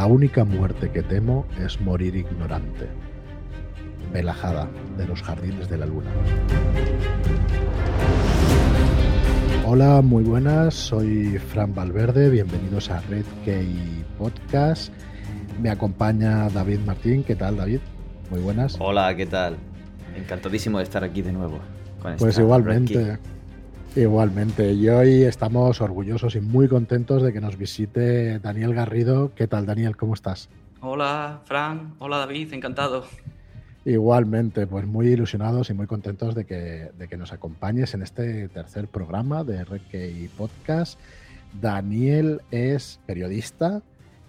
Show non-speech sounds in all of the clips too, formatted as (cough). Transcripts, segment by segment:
La única muerte que temo es morir ignorante. Belajada de los jardines de la luna. Hola, muy buenas, soy Fran Valverde, bienvenidos a Red Key Podcast. Me acompaña David Martín, ¿qué tal David? Muy buenas. Hola, ¿qué tal? Encantadísimo de estar aquí de nuevo. pues igualmente. Igualmente, y hoy estamos orgullosos y muy contentos de que nos visite Daniel Garrido. ¿Qué tal, Daniel? ¿Cómo estás? Hola, Fran. Hola, David. Encantado. Igualmente, pues muy ilusionados y muy contentos de que, de que nos acompañes en este tercer programa de y Podcast. Daniel es periodista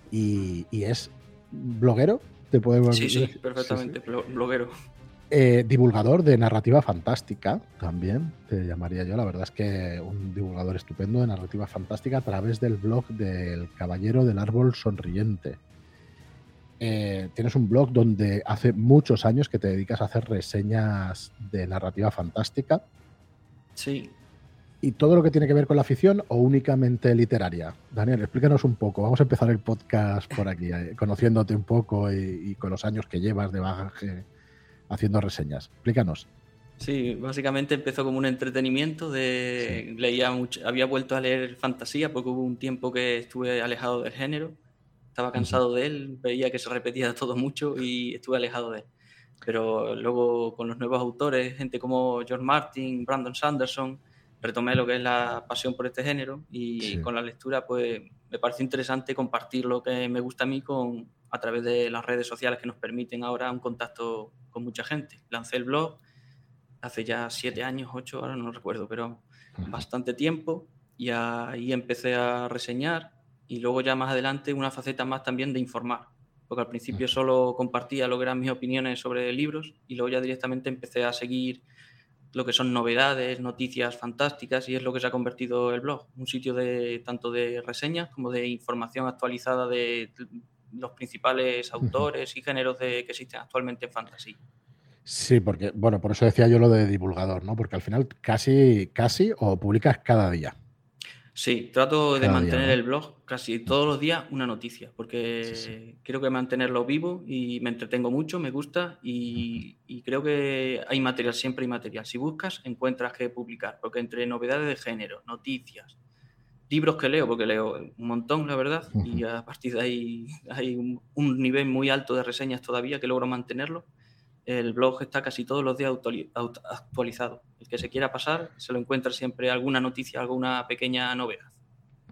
y, es bloguero. ¿Te podemos sí, sí, perfectamente, bloguero. Eh, divulgador de narrativa fantástica, también te llamaría yo. La verdad es que un divulgador estupendo de narrativa fantástica a través del blog del Caballero del Árbol Sonriente. Eh, tienes un blog donde hace muchos años que te dedicas a hacer reseñas de narrativa fantástica. Sí. ¿Y todo lo que tiene que ver con la ficción o únicamente literaria? Daniel, explícanos un poco. Vamos a empezar el podcast por aquí, eh, conociéndote un poco y, con los años que llevas de bagaje haciendo reseñas. Explícanos. Sí, básicamente empezó como un entretenimiento de leía mucho, había vuelto a leer fantasía porque hubo un tiempo que estuve alejado del género, estaba cansado de él, veía que se repetía (laughs) todo mucho y estuve alejado de él. Pero luego con los nuevos autores, gente como George Martin, Brandon Sanderson, retomé lo que es la pasión por este género y con la lectura pues me parece interesante compartir lo que me gusta a mí con, a través de las redes sociales que nos permiten ahora un contacto con mucha gente. Lancé el blog hace ya siete años, ocho, ahora no recuerdo, pero bastante tiempo. Y ahí empecé a reseñar y luego ya más adelante una faceta más también de informar, porque al principio solo compartía lo que eran mis opiniones sobre libros y luego ya directamente empecé a seguir lo que son novedades, noticias fantásticas y es lo que se ha convertido el blog, un sitio de tanto de reseñas como de información actualizada de los principales autores y géneros de, que existen actualmente en fantasy. Sí, porque, bueno, por eso decía yo lo de divulgador, ¿no? Porque al final casi, casi o publicas cada día. Sí, trato de mantener el blog casi todos los días una noticia, porque quiero que mantenerlo vivo y me entretengo mucho, me gusta y, y, creo que hay material, siempre hay material. Si buscas, encuentras que publicar, porque entre novedades de género, noticias, libros que leo, porque leo un montón, la verdad, y a partir de ahí hay un, nivel muy alto de reseñas todavía que logro mantenerlo. El blog está casi todos los días actualizado. El que se quiera pasar se lo encuentra siempre alguna noticia, alguna pequeña novedad.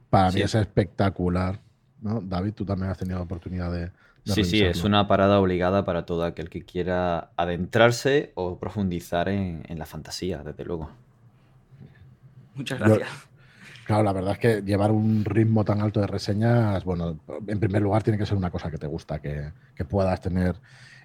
Para mí es espectacular. ¿no? David, tú también has tenido la oportunidad de... sí, sí, es una parada obligada para todo aquel que quiera adentrarse o profundizar en, la fantasía, desde luego. Muchas gracias. Claro, la verdad es que llevar un ritmo tan alto de reseñas, bueno, en primer lugar tiene que ser una cosa que te gusta, que, puedas tener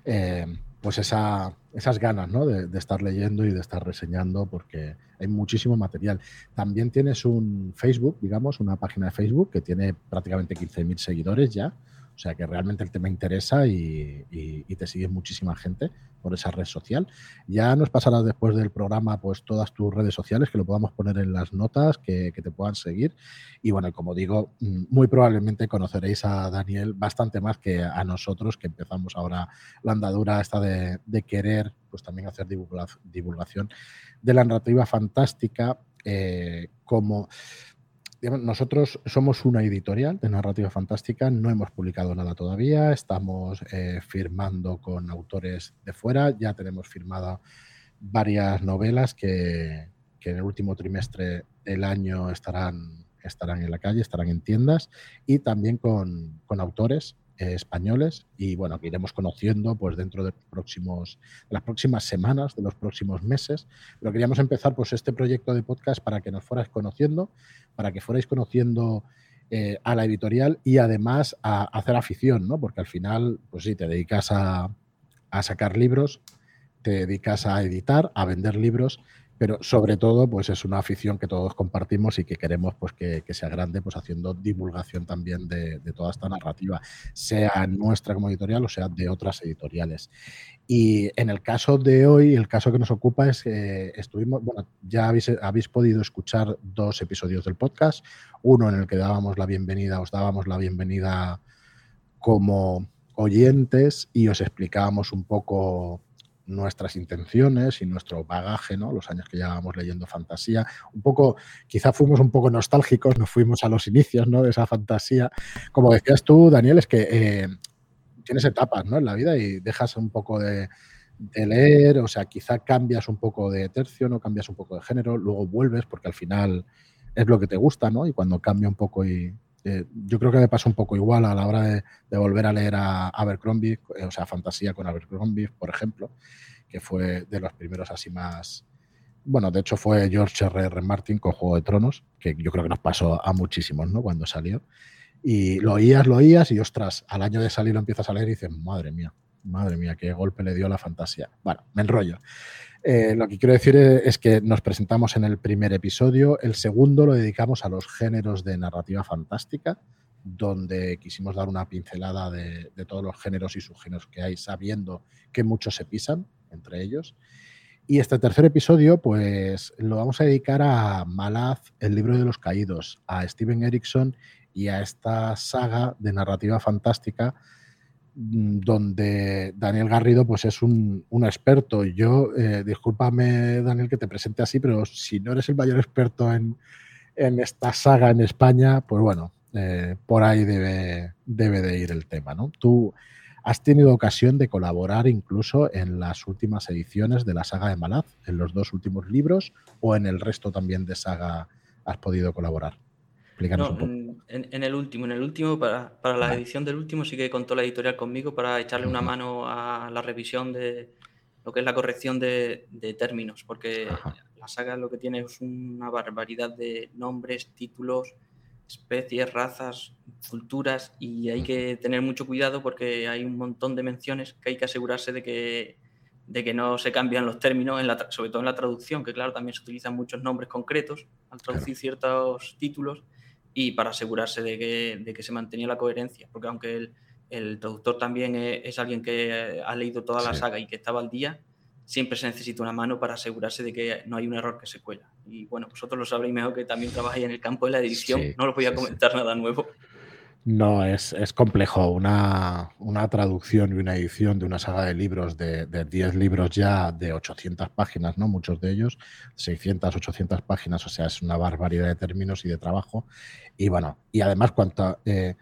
eh, pues esa, esas ganas ¿no? de, de, estar leyendo y de estar reseñando, porque hay muchísimo material. También tienes un Facebook, digamos, una página de Facebook que tiene prácticamente 15.000 seguidores ya. O sea que realmente el tema interesa y, te sigue muchísima gente por esa red social. Ya nos pasarás después del programa pues todas tus redes sociales, que lo podamos poner en las notas, que, te puedan seguir. Y bueno, como digo, mm, muy probablemente conoceréis a Daniel bastante más que a nosotros, que empezamos ahora la andadura esta de, querer pues también hacer divulgación de la narrativa fantástica eh, como nosotros somos una editorial de narrativa fantástica, no hemos publicado nada todavía, estamos eh, firmando con autores de fuera, ya tenemos firmada varias novelas que, en el último trimestre del año estarán, estarán en la calle, estarán en tiendas y también con, con autores españoles y bueno, que iremos conociendo pues dentro de, próximos, las próximas semanas, de los próximos meses. Pero queríamos empezar pues este proyecto de podcast para que nos fuerais conociendo, para que fuerais conociendo eh, a la editorial y además a, hacer afición, ¿no? Porque al final, pues sí, te dedicas a, a sacar libros, te dedicas a editar, a vender libros pero sobre todo pues es una afición que todos compartimos y que queremos pues que, sea grande pues haciendo divulgación también de, toda esta narrativa, sea nuestra como editorial o sea de otras editoriales. Y en el caso de hoy, el caso que nos ocupa es que estuvimos, bueno, ya habéis, habéis podido escuchar dos episodios del podcast, uno en el que dábamos la bienvenida, os dábamos la bienvenida como oyentes y os explicábamos un poco nuestras intenciones y nuestro bagaje, ¿no? Los años que llevábamos leyendo fantasía. Un poco, quizá fuimos un poco nostálgicos, nos fuimos a los inicios, ¿no? De esa fantasía. Como decías tú, Daniel, es que eh, tienes etapas, ¿no? En la vida y dejas un poco de, leer, o sea, quizá cambias un poco de tercio, no cambias un poco de género, luego vuelves porque al final es lo que te gusta, ¿no? Y cuando cambia un poco y, eh, yo creo que me pasa un poco igual a la hora de, volver a leer a Abercrombie, o sea, fantasía con Abercrombie, por ejemplo, que fue de los primeros así más... Bueno, de hecho fue George R. R. Martin con Juego de Tronos, que yo creo que nos pasó a muchísimos, ¿no? Cuando salió. Y lo oías, lo oías y ostras, al año de salir lo empiezas a leer y dices, madre mía, madre mía, qué golpe le dio la fantasía. Bueno, me enrollo. Eh, lo que quiero decir es que nos presentamos en el primer episodio, el segundo lo dedicamos a los géneros de narrativa fantástica, donde quisimos dar una pincelada de, todos los géneros y subgéneros que hay, sabiendo que muchos se pisan entre ellos. Y este tercer episodio, pues lo vamos a dedicar a Malaz, el libro de los caídos, a Steven Erickson y a esta saga de narrativa fantástica donde Daniel Garrido pues es un, experto. Yo, eh, discúlpame Daniel que te presente así, pero si no eres el mayor experto en, esta saga en España, pues bueno, eh, por ahí debe, debe de ir el tema. ¿no? Tú has tenido ocasión de colaborar incluso en las últimas ediciones de la saga de Malaz, en los dos últimos libros, o en el resto también de saga has podido colaborar. En, el último, en el último, para, la edición del último sí que contó la editorial conmigo para echarle una mano a la revisión de lo que es la corrección de, términos, porque la saga lo que tiene es una barbaridad de nombres, títulos, especies, razas, culturas y hay que tener mucho cuidado porque hay un montón de menciones que hay que asegurarse de que, de que no se cambian los términos, en la, sobre todo en la traducción, que claro, también se utilizan muchos nombres concretos al traducir ciertos títulos y para asegurarse de que, de que se mantenía la coherencia, porque aunque el, el traductor también es, alguien que ha leído toda la saga y que estaba al día, siempre se necesita una mano para asegurarse de que no hay un error que se cuela. Y bueno, vosotros lo sabréis mejor que también trabajáis en el campo de la edición, no os voy a comentar nada nuevo. No, es, complejo. Una, traducción y una edición de una saga de libros, de, 10 libros ya de 800 páginas, ¿no? Muchos de ellos, 600, 800 páginas, o sea, es una barbaridad de términos y de trabajo. Y bueno, y además, cuánta, eh,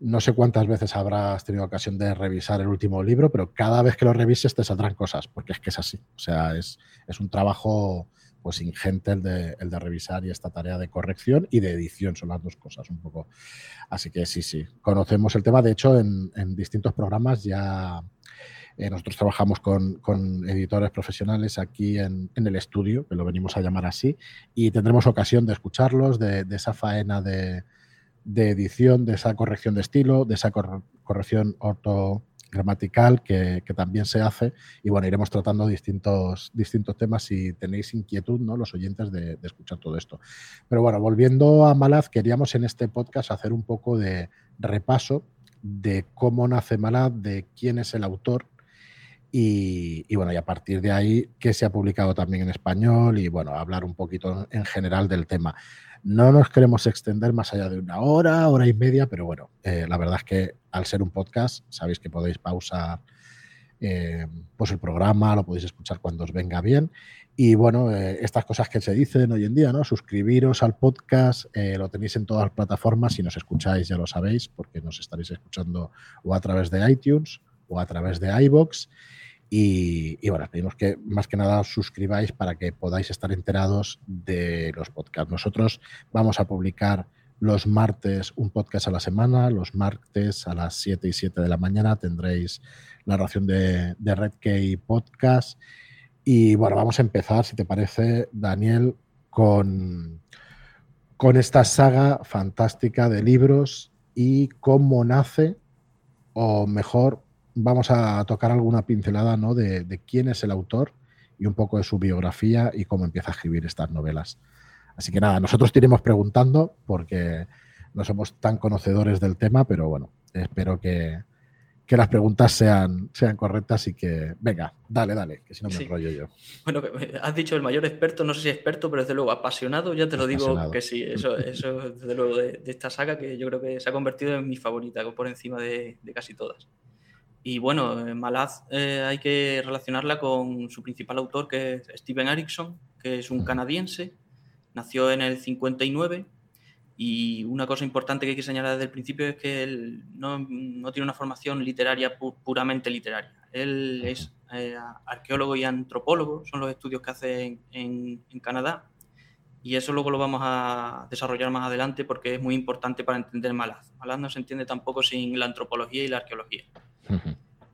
no sé cuántas veces habrás tenido ocasión de revisar el último libro, pero cada vez que lo revises te saldrán cosas, porque es que es así. O sea, es, es un trabajo pues ingente el de, el de revisar y esta tarea de corrección y de edición, son las dos cosas un poco. Así que sí, sí, conocemos el tema. De hecho, en, distintos programas ya eh, nosotros trabajamos con, editores profesionales aquí en, el estudio, que lo venimos a llamar así, y tendremos ocasión de escucharlos, de, esa faena de, edición, de esa corrección de estilo, de esa corrección orto gramatical que, también se hace y bueno, iremos tratando distintos, distintos temas si tenéis inquietud, ¿no? Los oyentes de, escuchar todo esto. Pero bueno, volviendo a Malaz, queríamos en este podcast hacer un poco de repaso de cómo nace Malaz, de quién es el autor y, y, bueno, y a partir de ahí, qué se ha publicado también en español y bueno, hablar un poquito en general del tema. No nos queremos extender más allá de una hora, hora y media, pero bueno, eh, la verdad es que al ser un podcast, sabéis que podéis pausar eh, pues el programa, lo podéis escuchar cuando os venga bien. Y bueno, eh, estas cosas que se dicen hoy en día, ¿no? Suscribiros al podcast, lo tenéis en todas las plataformas. Si nos escucháis, ya lo sabéis, porque nos estaréis escuchando o a través de iTunes o a través de iBox. Y, bueno, pedimos que más que nada os suscribáis para que podáis estar enterados de los podcasts. Nosotros vamos a publicar los martes un podcast a la semana, los martes a las 7 y 7 de la mañana tendréis la ración de, de Red Key Podcast. Y bueno, vamos a empezar, si te parece, Daniel, con, con esta saga fantástica de libros y cómo nace, o mejor, vamos a tocar alguna pincelada ¿no? de, quién es el autor y un poco de su biografía y cómo empieza a escribir estas novelas. Así que nada, nosotros te iremos preguntando porque no somos tan conocedores del tema, pero bueno, espero que, que las preguntas sean, sean correctas y que, venga, dale, dale, que si no me enrollo yo. Bueno, has dicho el mayor experto, no sé si experto, pero desde luego apasionado, ya te lo digo que sí, eso, eso desde luego de, esta saga que yo creo que se ha convertido en mi favorita, por encima de, casi todas. Y bueno, eh, Malaz eh, hay que relacionarla con su principal autor, que es Steven Erickson, que es un canadiense, nació en el 59 y una cosa importante que hay que señalar desde el principio es que él no, tiene una formación literaria puramente literaria. Él es eh, arqueólogo y antropólogo, son los estudios que hace en, en, Canadá. Y eso luego lo vamos a desarrollar más adelante porque es muy importante para entender Malaz. Malaz no se entiende tampoco sin la antropología y la arqueología.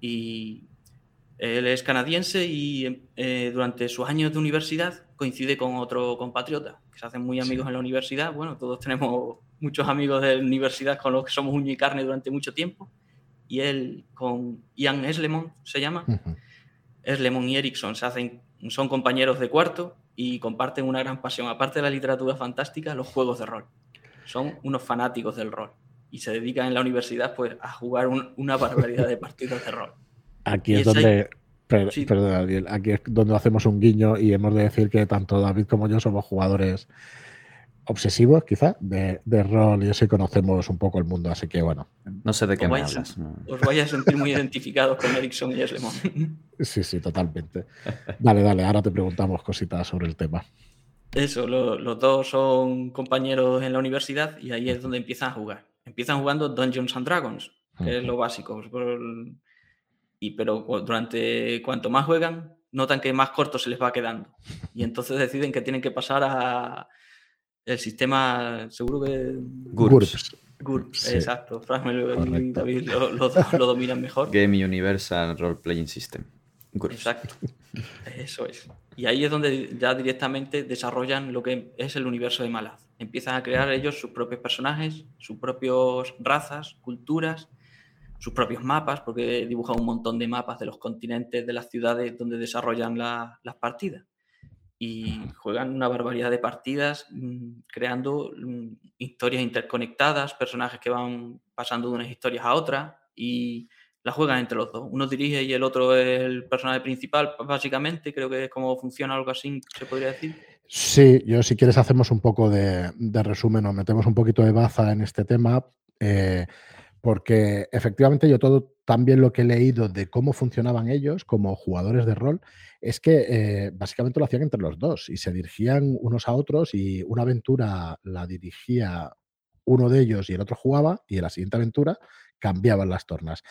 Y él es canadiense y eh, durante sus años de universidad coincide con otro compatriota, que se hacen muy amigos en la universidad. Bueno, todos tenemos muchos amigos de la universidad con los que somos uña y carne durante mucho tiempo. Y él con Ian Eslemon se llama. Eslemon y Erickson se hacen, son compañeros de cuarto y comparten una gran pasión, aparte de la literatura fantástica, los juegos de rol. Son unos fanáticos del rol y se dedican en la universidad pues, a jugar una barbaridad de partidos de rol. Aquí es donde, perdón, aquí es donde hacemos un guiño y hemos de decir que tanto David como yo somos jugadores obsesivos, quizá, de, rol y y conocemos un poco el mundo, así que bueno. No sé de qué me hablas. Os vais a sentir muy identificados con Ericsson y Eslemon. Sí, sí, totalmente. Dale, dale, ahora te preguntamos cositas sobre el tema. Eso, los dos son compañeros en la universidad y ahí es donde empiezan a jugar. Empiezan jugando Dungeons and Dragons, que es lo básico. Y, pero durante cuanto más juegan, notan que más corto se les va quedando. (laughs) Y entonces deciden que tienen que pasar a el sistema, seguro que... GURPS. GURPS, exacto. y David lo, lo, dominan mejor. (laughs) Game Universal Role Playing System. GURPS. Exacto. (laughs) Eso es. Y ahí es donde ya directamente desarrollan lo que es el universo de Malaz. Empiezan a crear ellos sus propios personajes, sus propias razas, culturas sus propios mapas, porque dibujan un montón de mapas de los continentes, de las ciudades donde desarrollan las partidas. Y juegan una barbaridad de partidas, mm, creando mm, historias interconectadas, personajes que van pasando de unas historias a otras y las juegan entre los dos. Uno dirige y el otro es el personaje principal, básicamente. Creo que es como funciona algo así, se podría decir. Sí, yo si quieres hacemos un poco de, resumen, nos metemos un poquito de baza en este tema. Eh, porque efectivamente yo todo también lo que he leído de cómo funcionaban ellos como jugadores de rol es que eh, básicamente lo hacían entre los dos y se dirigían unos a otros y una aventura la dirigía uno de ellos y el otro jugaba y en la siguiente aventura cambiaban las tornas.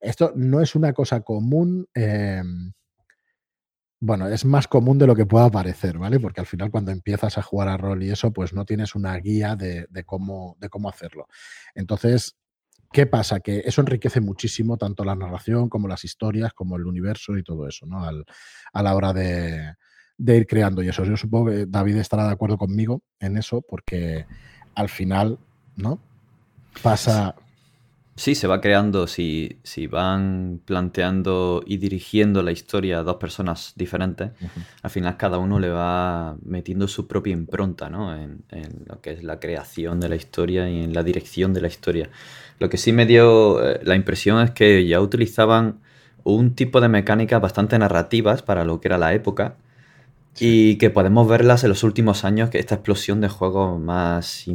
Esto no es una cosa común. Em, bueno, es más común de lo que pueda parecer, ¿vale? Porque al final cuando empiezas a jugar a rol y eso, pues no tienes una guía de, cómo, de cómo hacerlo. Entonces, ¿Qué pasa? Que eso enriquece muchísimo tanto la narración como las historias, como el universo y todo eso, ¿no? a la hora de, ir creando. Y eso, yo supongo que David estará de acuerdo conmigo en eso, porque al final, ¿no? Pasa. Sí, se va creando, si, si van planteando y dirigiendo la historia a dos personas diferentes, al final cada uno le va metiendo su propia impronta ¿no? en, en, lo que es la creación de la historia y en la dirección de la historia. Lo que sí me dio eh, la impresión es que ya utilizaban un tipo de mecánicas bastante narrativas para lo que era la época y que podemos verlas en los últimos años, que esta explosión de juegos más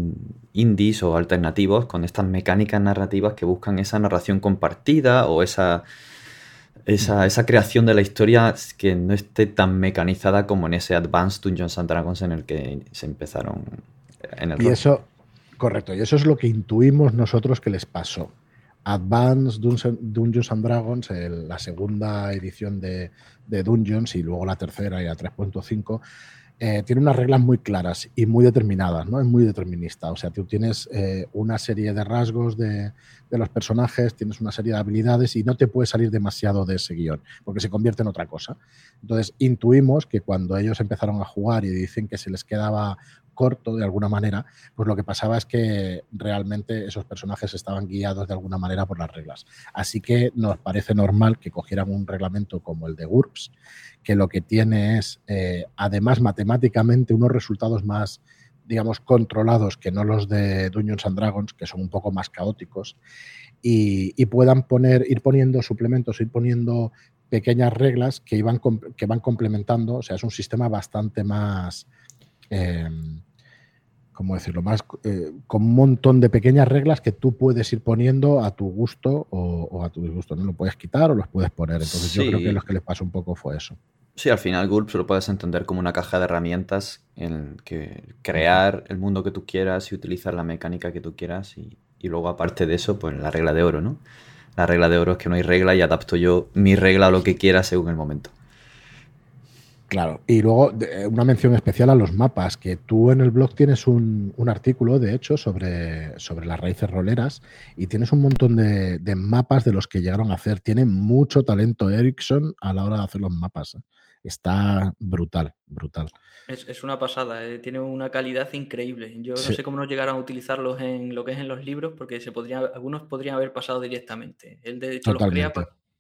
indies o alternativos con estas mecánicas narrativas que buscan esa narración compartida o esa, esa, creación de la historia que no esté tan mecanizada como en ese Advanced Dungeons and Dragons en el que se empezaron en el Y eso, correcto, y eso es lo que intuimos nosotros que les pasó. Advanced Dungeons and Dragons, la segunda edición de, Dungeons y luego la tercera y la 3.5, eh, tiene unas reglas muy claras y muy determinadas, ¿no? Es muy determinista. O sea, tú tienes eh, una serie de rasgos de, los personajes, tienes una serie de habilidades y no te puedes salir demasiado de ese guion, porque se convierte en otra cosa. Entonces, intuimos que cuando ellos empezaron a jugar y dicen que se les quedaba corto de alguna manera, pues lo que pasaba es que realmente esos personajes estaban guiados de alguna manera por las reglas. Así que nos parece normal que cogieran un reglamento como el de GURPS, que lo que tiene es, eh, además matemáticamente, unos resultados más digamos, controlados que no los de Dungeons and Dragons, que son un poco más caóticos, y, puedan poner, ir poniendo suplementos, ir poniendo pequeñas reglas que, iban, que van complementando. O sea, es un sistema bastante más. Eh, ¿Cómo decirlo? Más eh, con un montón de pequeñas reglas que tú puedes ir poniendo a tu gusto o, a tu disgusto. No lo puedes quitar o los puedes poner. Entonces, yo creo que lo que les pasó un poco fue eso. Sí, al final GURPS lo puedes entender como una caja de herramientas en que crear el mundo que tú quieras y utilizar la mecánica que tú quieras y, y luego aparte de eso, pues la regla de oro, ¿no? La regla de oro es que no hay regla y adapto yo mi regla a lo que quiera según el momento. Claro, y luego una mención especial a los mapas, que tú en el blog tienes un, artículo, de hecho, sobre, sobre, las raíces roleras y tienes un montón de, de, mapas de los que llegaron a hacer. Tiene mucho talento Ericsson a la hora de hacer los mapas. ¿eh? Está brutal, brutal. Es, una pasada, eh, tiene una calidad increíble. Yo no sé cómo no llegaron a utilizarlos en lo que es en los libros, porque se podría, algunos podrían haber pasado directamente. Él de hecho los crea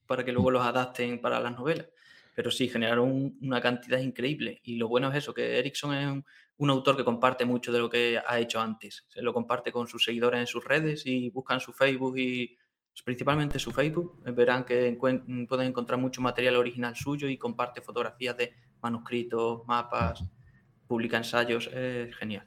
para, que luego los adapten para las novelas. Pero sí, generaron una cantidad increíble. Y lo bueno es eso, que Erickson es un, autor que comparte mucho de lo que ha hecho antes. Se lo comparte con sus seguidores en sus redes y buscan su Facebook y principalmente su Facebook. Verán que pueden encontrar mucho material original suyo y comparte fotografías de manuscritos, mapas publica ensayos, es genial.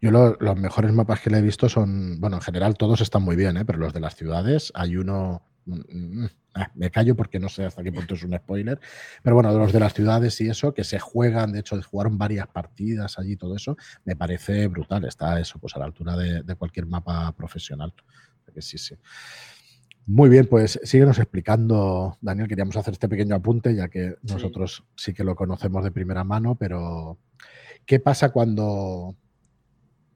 Yo los mejores mapas que le he visto son, bueno, en general todos están muy bien, ¿eh? pero los de las ciudades, hay uno, mm, mm, me callo porque no sé hasta qué punto es un spoiler, pero bueno, de los de las ciudades y eso, que se juegan, de hecho, jugaron varias partidas allí, todo eso, me parece brutal, está eso, pues a la altura de, de cualquier mapa profesional. Que sí, sí. Muy bien, pues síguenos explicando, Daniel. Queríamos hacer este pequeño apunte, ya que nosotros sí que lo conocemos de primera mano, pero ¿qué pasa cuando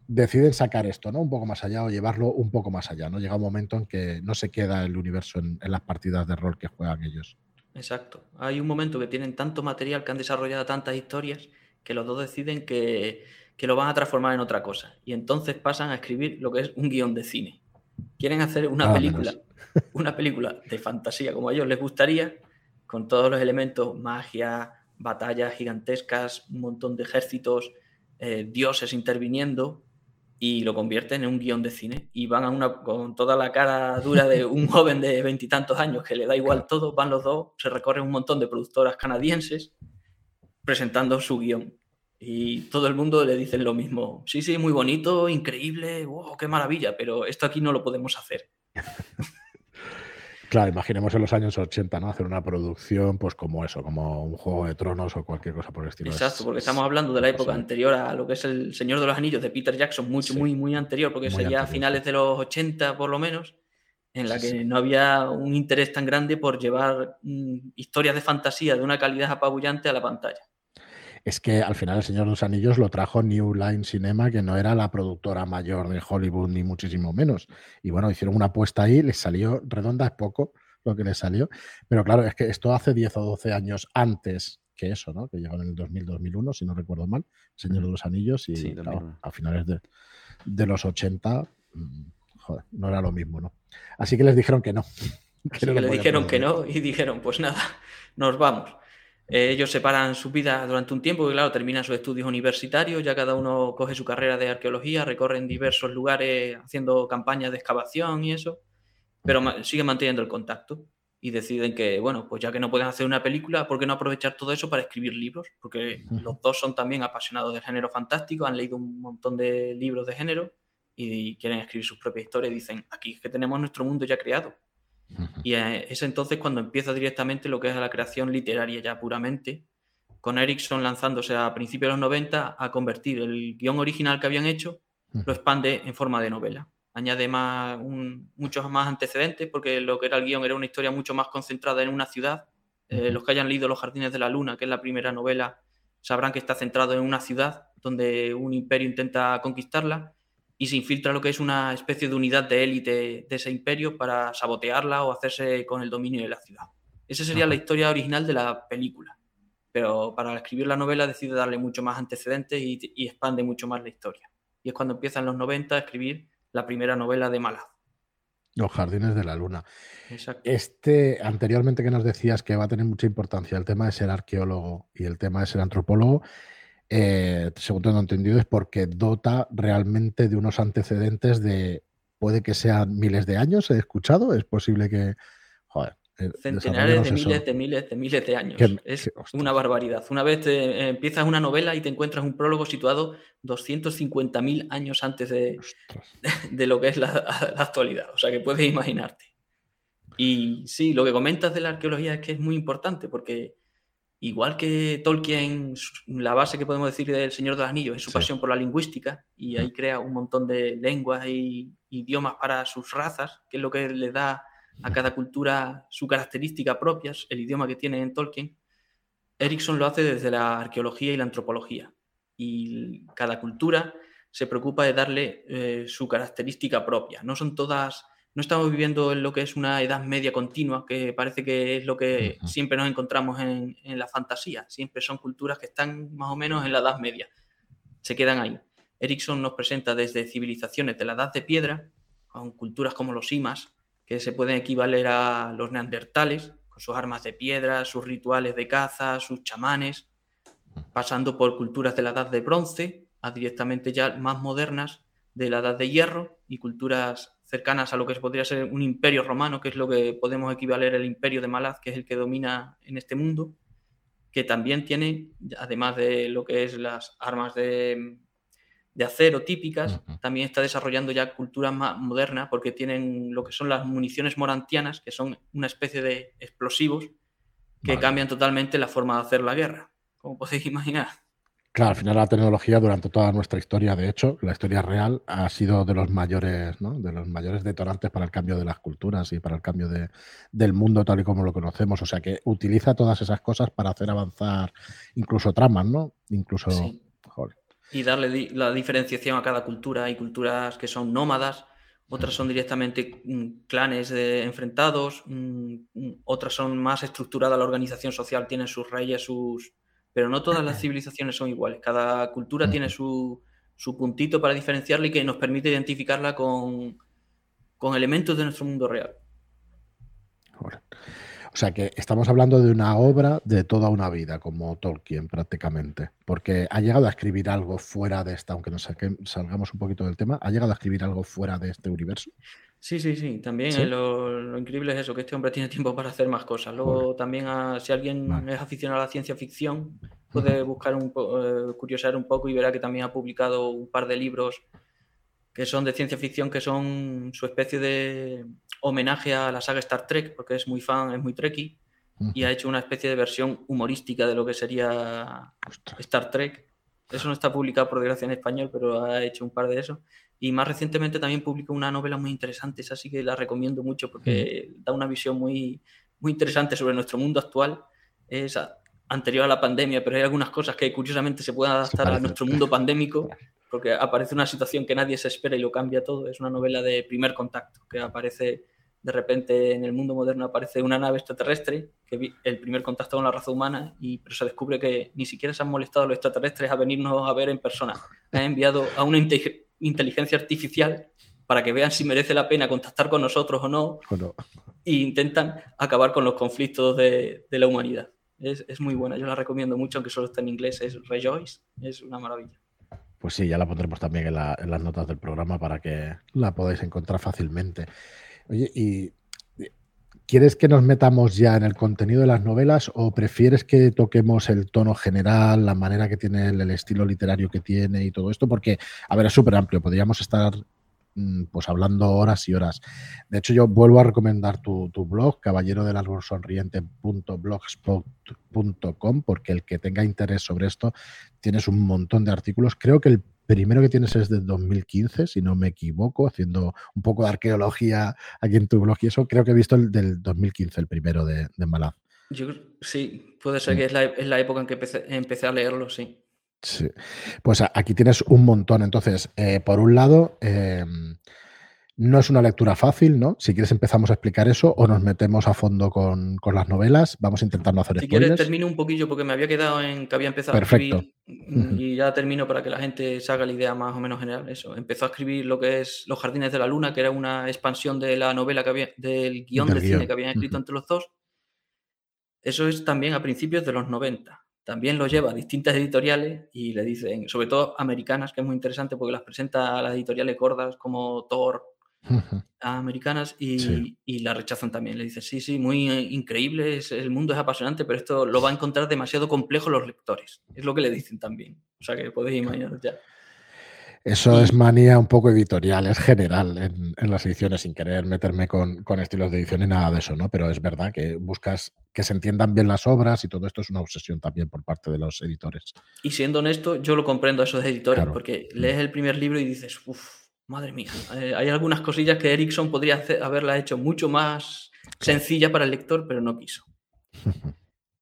deciden sacar esto, ¿no? Un poco más allá o llevarlo un poco más allá, ¿no? Llega un momento en que no se queda el universo en, las partidas de rol que juegan ellos. Exacto. Hay un momento que tienen tanto material, que han desarrollado tantas historias, que los dos deciden que, que lo van a transformar en otra cosa. Y entonces pasan a escribir lo que es un guion de cine. Quieren hacer una ah, película (laughs) una película de fantasía como a ellos les gustaría, con todos los elementos, magia, batallas gigantescas, un montón de ejércitos, eh, dioses interviniendo, y lo convierten en un guion de cine. Y van a una, con toda la cara dura de un (laughs) joven de veintitantos años que le da igual todo, van los dos, se recorren un montón de productoras canadienses presentando su guion. Y todo el mundo le dicen lo mismo. Sí, sí, muy bonito, increíble, wow, qué maravilla, pero esto aquí no lo podemos hacer. (laughs) Claro, imaginemos en los años 80, ¿no? Hacer una producción, pues como eso, como un juego de tronos o cualquier cosa por el estilo. Exacto, porque estamos hablando de la época anterior a lo que es el Señor de los Anillos de Peter Jackson, mucho, muy, muy anterior, porque sería a finales de los 80 por lo menos, en la que no había un interés tan grande por llevar mm, historias de fantasía de una calidad apabullante a la pantalla es que al final El Señor de los Anillos lo trajo New Line Cinema, que no era la productora mayor de Hollywood, ni muchísimo menos. Y bueno, hicieron una apuesta ahí, les salió redonda, es poco lo que les salió. Pero claro, es que esto hace 10 o 12 años antes que eso, ¿no? Que llegó en el 2000-2001, si no recuerdo mal, El Señor de los Anillos, y a finales de, los 80, mm, joder, no era lo mismo, ¿no? Así que les dijeron que no. (laughs) que, les dijeron que no y dijeron, pues nada, (laughs) nos vamos. Eh, ellos separan su vida durante un tiempo y, claro, terminan sus estudios universitarios, ya cada uno coge su carrera de arqueología, recorren diversos lugares haciendo campañas de excavación y eso, pero siguen manteniendo el contacto y deciden que, bueno, pues ya que no pueden hacer una película, ¿por qué no aprovechar todo eso para escribir libros? Porque los dos son también apasionados del género fantástico, han leído un montón de libros de género y quieren escribir sus propias historias. Dicen, aquí es que tenemos nuestro mundo ya creado y es entonces cuando empieza directamente lo que es la creación literaria ya puramente, con Erickson lanzándose a principios de los 90 a convertir el guion original que habían hecho, lo expande en forma de novela. Añade más, muchos más antecedentes porque lo que era el guion era una historia mucho más concentrada en una ciudad. Eh, los que hayan leído Los Jardines de la Luna, que es la primera novela, sabrán que está centrado en una ciudad donde un imperio intenta conquistarla y se infiltra lo que es una especie de unidad de élite de ese imperio para sabotearla o hacerse con el dominio de la ciudad. Esa sería la historia original de la película, pero para escribir la novela decide darle mucho más antecedentes y, expande mucho más la historia. Y es cuando empieza en los 90 a escribir la primera novela de Malaz. Los Jardines de la Luna. Este, anteriormente que nos decías que va a tener mucha importancia el tema de ser arqueólogo y el tema de ser antropólogo, eh, según tengo entendido, es porque dota realmente de unos antecedentes de, puede que sean miles de años, he escuchado, es posible que, joder, eh, Centenares de miles de miles de miles de años. es una barbaridad. Una vez eh, empiezas una novela y te encuentras un prólogo situado 250.000 años antes de, (laughs) de, lo que es la, actualidad. O sea que puedes imaginarte. Y sí, lo que comentas de la arqueología es que es muy importante porque igual que Tolkien, la base que podemos decir del Señor de los Anillos es su pasión por la lingüística y ahí crea un montón de lenguas y idiomas para sus razas, que es lo que le da a cada cultura su característica propia, el idioma que tiene en Tolkien, Erickson lo hace desde la arqueología y la antropología. Y cada cultura se preocupa de darle eh, su característica propia. No son todas, no estamos viviendo en lo que es una edad media continua, que parece que es lo que siempre nos encontramos en, en la fantasía. Siempre son culturas que están más o menos en la edad media. Se quedan ahí. Erickson nos presenta desde civilizaciones de la edad de piedra, con culturas como los Imas, que se pueden equivaler a los neandertales, con sus armas de piedra, sus rituales de caza, sus chamanes, pasando por culturas de la edad de bronce a directamente ya más modernas de la edad de hierro y culturas cercanas a lo que podría ser un imperio romano, que es lo que podemos equivaler al imperio de Malaz, que es el que domina en este mundo, que también tiene, además de lo que es las armas de, de acero típicas, también está desarrollando ya culturas más modernas porque tienen lo que son las municiones morantianas, que son una especie de explosivos que cambian totalmente la forma de hacer la guerra, como podéis imaginar. Claro, al final la tecnología durante toda nuestra historia, de hecho, la historia real ha sido de los mayores, ¿no? de los mayores detonantes para el cambio de las culturas y para el cambio de, del mundo tal y como lo conocemos. O sea que utiliza todas esas cosas para hacer avanzar incluso tramas, ¿no? Incluso. Joder y darle la diferenciación a cada cultura. Hay culturas que son nómadas, otras son directamente mm, clanes enfrentados, mm, mm, otras son más estructuradas la organización social, tienen sus reyes, sus... Pero no todas las civilizaciones son iguales. Cada cultura tiene su, su puntito para diferenciarla y que nos permite identificarla con, con elementos de nuestro mundo real. O sea que estamos hablando de una obra de toda una vida, como Tolkien prácticamente, porque ha llegado a escribir algo fuera de esta, aunque nos salgamos un poquito del tema, ha llegado a escribir algo fuera de este universo. Sí, sí, sí. También Lo, increíble es eso, que este hombre tiene tiempo para hacer más cosas. Luego también, si alguien es aficionado a la ciencia ficción, puede buscar un eh, curiosear un poco y verá que también ha publicado un par de libros que son de ciencia ficción, que son su especie de homenaje a la saga Star Trek, porque es muy fan, es muy trekkie, y ha hecho una especie de versión humorística de lo que sería Star Trek. Eso no está publicado por desgracia en español, pero ha hecho un par de eso. Y más recientemente también publicó una novela muy interesante, esa sí que la recomiendo mucho porque da una visión muy, muy interesante sobre nuestro mundo actual. Es anterior a la pandemia, pero hay algunas cosas que curiosamente se pueden adaptar a nuestro mundo pandémico (laughs) porque aparece una situación que nadie se espera y lo cambia todo. Es una novela de primer contacto, que aparece de repente en el mundo moderno aparece una nave extraterrestre, que el primer contacto con la raza humana, y pero se descubre que ni siquiera se han molestado los extraterrestres a venirnos a ver en persona. Han enviado a una inteligencia artificial para que vean si merece la pena contactar con nosotros o no, e intentan acabar con los conflictos de, la humanidad. Es, es, muy buena, yo la recomiendo mucho, aunque solo está en inglés, es Rejoice, es una maravilla. Pues sí, ya la pondremos también en, las notas del programa para que la podáis encontrar fácilmente. Oye, ¿y quieres que nos metamos ya en el contenido de las novelas o prefieres que toquemos el tono general, la manera que tiene, el, estilo literario que tiene y todo esto? Porque, a ver, es súper amplio, podríamos estar mm, pues hablando horas y horas. De hecho, yo vuelvo a recomendar tu, blog, caballero del árbol sonriente.blogspot.com, porque el que tenga interés sobre esto tienes un montón de artículos. Creo que el primero que tienes es del 2015, si no me equivoco, haciendo un poco de arqueología aquí en tu blog y eso. Creo que he visto el del 2015, el primero de, de Malaz. Yo, sí, puede ser que es la, época en que empecé, a leerlo, sí. Sí, pues aquí tienes un montón. Entonces, eh, por un lado, em, no es una lectura fácil, ¿no? Si quieres empezamos a explicar eso o nos metemos a fondo con, las novelas. Vamos a intentar no hacer Si quieres termino un poquillo porque me había quedado en que había empezado a escribir y ya termino para que la gente se haga la idea más o menos general. Eso, empezó a escribir lo que es Los Jardines de la Luna, que era una expansión de la novela que había, del guion de cine que habían escrito entre los dos. Eso es también a principios de los 90. también lo lleva a distintas editoriales y le dicen, sobre todo americanas, que es muy interesante porque las presenta a las editoriales gordas como Thor, americanas, y, y, la rechazan también. Le dicen, sí, sí, muy increíble, el mundo es apasionante, pero esto lo va a encontrar demasiado complejo los lectores. Es lo que le dicen también. O sea que podéis imaginar ya. Eso es manía un poco editorial, es general en, las ediciones, sin querer meterme con, estilos de edición y nada de eso, ¿no? Pero es verdad que buscas que se entiendan bien las obras y todo esto es una obsesión también por parte de los editores. Y siendo honesto, yo lo comprendo a esos editores, porque mm. lees el primer libro y dices, uff, madre mía, eh, hay algunas cosillas que Erickson podría haberla hecho mucho más sencilla para el lector, pero no quiso. (laughs)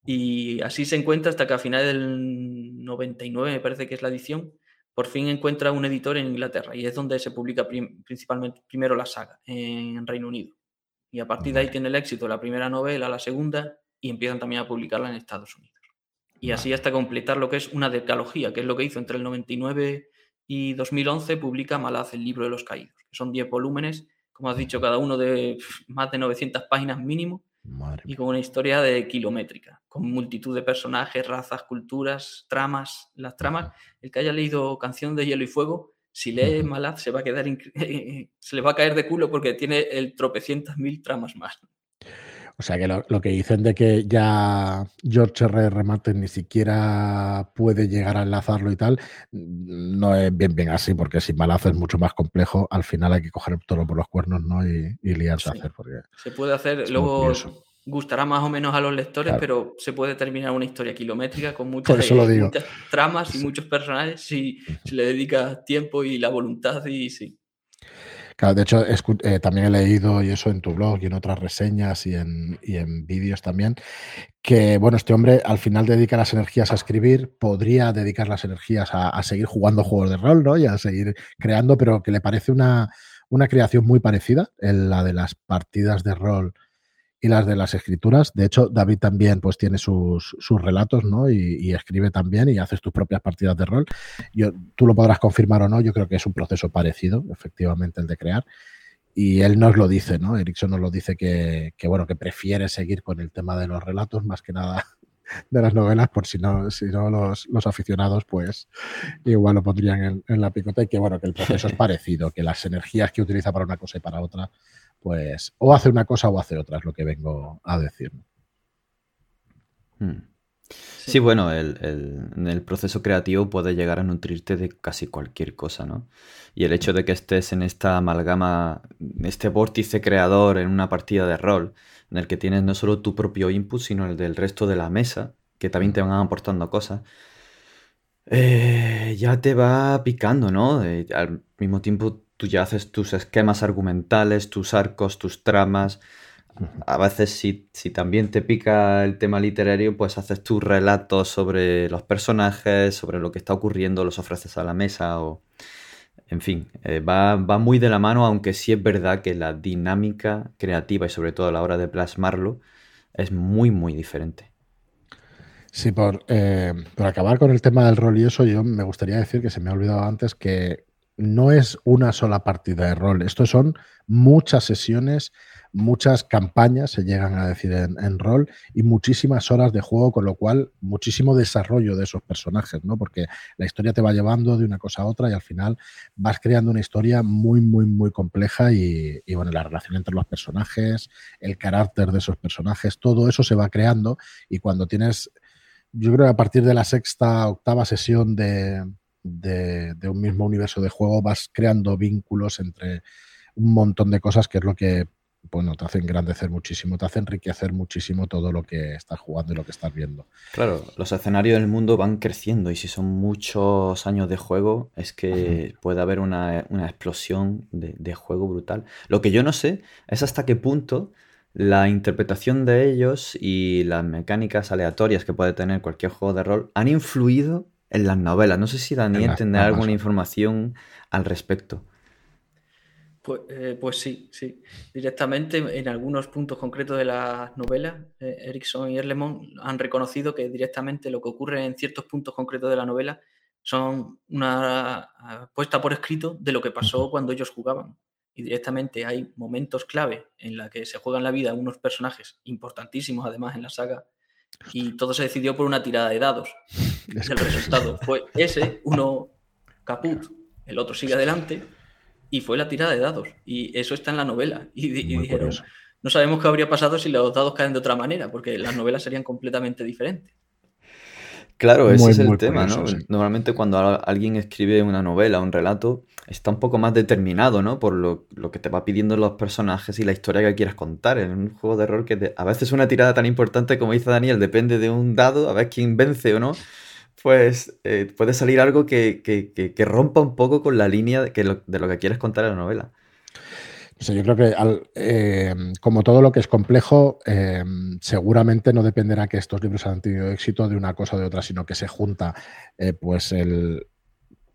y así se encuentra hasta que a final del 99, me parece que es la edición, por fin encuentra un editor en Inglaterra y es donde se publica principalmente primero la saga, en Reino Unido. Y a partir de ahí tiene el éxito la primera novela, la segunda, y empiezan también a publicarla en Estados Unidos. Y así hasta completar lo que es una decalogía, que es lo que hizo entre el 99 y 2011, publica Malaz, el libro de los caídos, que son 10 volúmenes, como has dicho, cada uno de más de 900 páginas mínimo, y con una historia de kilométrica, con multitud de personajes, razas, culturas, tramas. Las tramas, el que haya leído Canción de Hielo y Fuego, si lee Malaz se va a quedar, (laughs) se le va a caer de culo porque tiene el tropecientas mil tramas más. O sea que lo, que dicen de que ya George R. R. Martin ni siquiera puede llegar a enlazarlo y tal, no es bien bien así, porque si Malaz es mucho más complejo, al final hay que coger todo por los cuernos ¿no? y, liarse a hacer. Porque se puede hacer, luego gustará más o menos a los lectores, pero se puede terminar una historia kilométrica con muchas, tramas y muchos personajes si, si le dedicas tiempo y la voluntad y sí. De hecho, eh, también he leído, y eso en tu blog y en otras reseñas y en, vídeos también, que bueno, este hombre al final dedica las energías a escribir, podría dedicar las energías a, seguir jugando juegos de rol, ¿no? Y a seguir creando, pero que le parece una, una creación muy parecida en la de las partidas de rol y las de las escrituras. De hecho, David también pues tiene sus, relatos, ¿no? Y, escribe también y haces tus propias partidas de rol. Yo, tú lo podrás confirmar o no, yo creo que es un proceso parecido, efectivamente, el de crear. Y él nos lo dice, ¿no? Erickson nos lo dice que, bueno, que prefiere seguir con el tema de los relatos más que nada (laughs) de las novelas, por si no, si no los, aficionados, pues igual lo pondrían en, en, la picota y que bueno, que el proceso es (laughs) parecido, que las energías que utiliza para una cosa y para otra pues o hace una cosa o hace otra, es lo que vengo a decir. Hmm. Sí, bueno, en el proceso creativo puede llegar a nutrirte de casi cualquier cosa, ¿no? Y el hecho de que estés en esta amalgama, este vórtice creador en una partida de rol, en el que tienes no solo tu propio input, sino el del resto de la mesa, que también te van aportando cosas, eh, ya te va picando, ¿no? al mismo tiempo tú ya haces tus esquemas argumentales, tus arcos, tus tramas. A veces si, si, también te pica el tema literario, pues haces tus relatos sobre los personajes, sobre lo que está ocurriendo, los ofreces a la mesa o... En fin, eh, va, muy de la mano, aunque sí es verdad que la dinámica creativa y sobre todo a la hora de plasmarlo es muy, muy diferente. Sí, por, eh, por acabar con el tema del rol y eso, yo me gustaría decir que se me ha olvidado antes que no es una sola partida de rol, esto son muchas sesiones, muchas campañas, se llegan a decir en, rol, y muchísimas horas de juego, con lo cual muchísimo desarrollo de esos personajes, ¿no? Porque la historia te va llevando de una cosa a otra y al final vas creando una historia muy, muy, muy compleja y, y bueno, la relación entre los personajes, el carácter de esos personajes, todo eso se va creando y cuando tienes, yo creo que a partir de la sexta, octava sesión de de, un mismo universo de juego vas creando vínculos entre un montón de cosas que es lo que bueno, te hace engrandecer muchísimo, te hace enriquecer muchísimo todo lo que estás jugando y lo que estás viendo. Claro, los escenarios del mundo van creciendo y si son muchos años de juego, es que puede haber una, explosión de, de, juego brutal. Lo que yo no sé es hasta qué punto la interpretación de ellos y las mecánicas aleatorias que puede tener cualquier juego de rol han influido en las novelas. No sé si Daniel tendrá alguna información al respecto. Pues, eh, pues, sí, sí. Directamente en algunos puntos concretos de las novelas, eh, Erickson y Erlemont han reconocido que directamente lo que ocurre en ciertos puntos concretos de la novela son una puesta por escrito de lo que pasó cuando ellos jugaban. Y directamente hay momentos clave en la que se juegan la vida unos personajes importantísimos además en la saga Y todo se decidió por una tirada de dados. El resultado fue ese, uno caput, el otro sigue adelante, y fue la tirada de dados. Y eso está en la novela. Y, dijeron, no sabemos qué habría pasado si los dados caen de otra manera, porque las novelas serían completamente diferentes. Claro, ese es el tema, ¿no? Normalmente cuando alguien escribe una novela, un relato, está un poco más determinado, ¿no? Por lo, que te va pidiendo los personajes y la historia que quieras contar. En un juego de rol que a veces una tirada tan importante como dice Daniel depende de un dado, a ver quién vence o no, pues eh, puede salir algo que, rompa un poco con la línea de, de lo que quieres contar en la novela yo creo que eh, como todo lo que es complejo, eh, seguramente no dependerá que estos libros hayan tenido éxito de una cosa o de otra, sino que se junta eh, pues el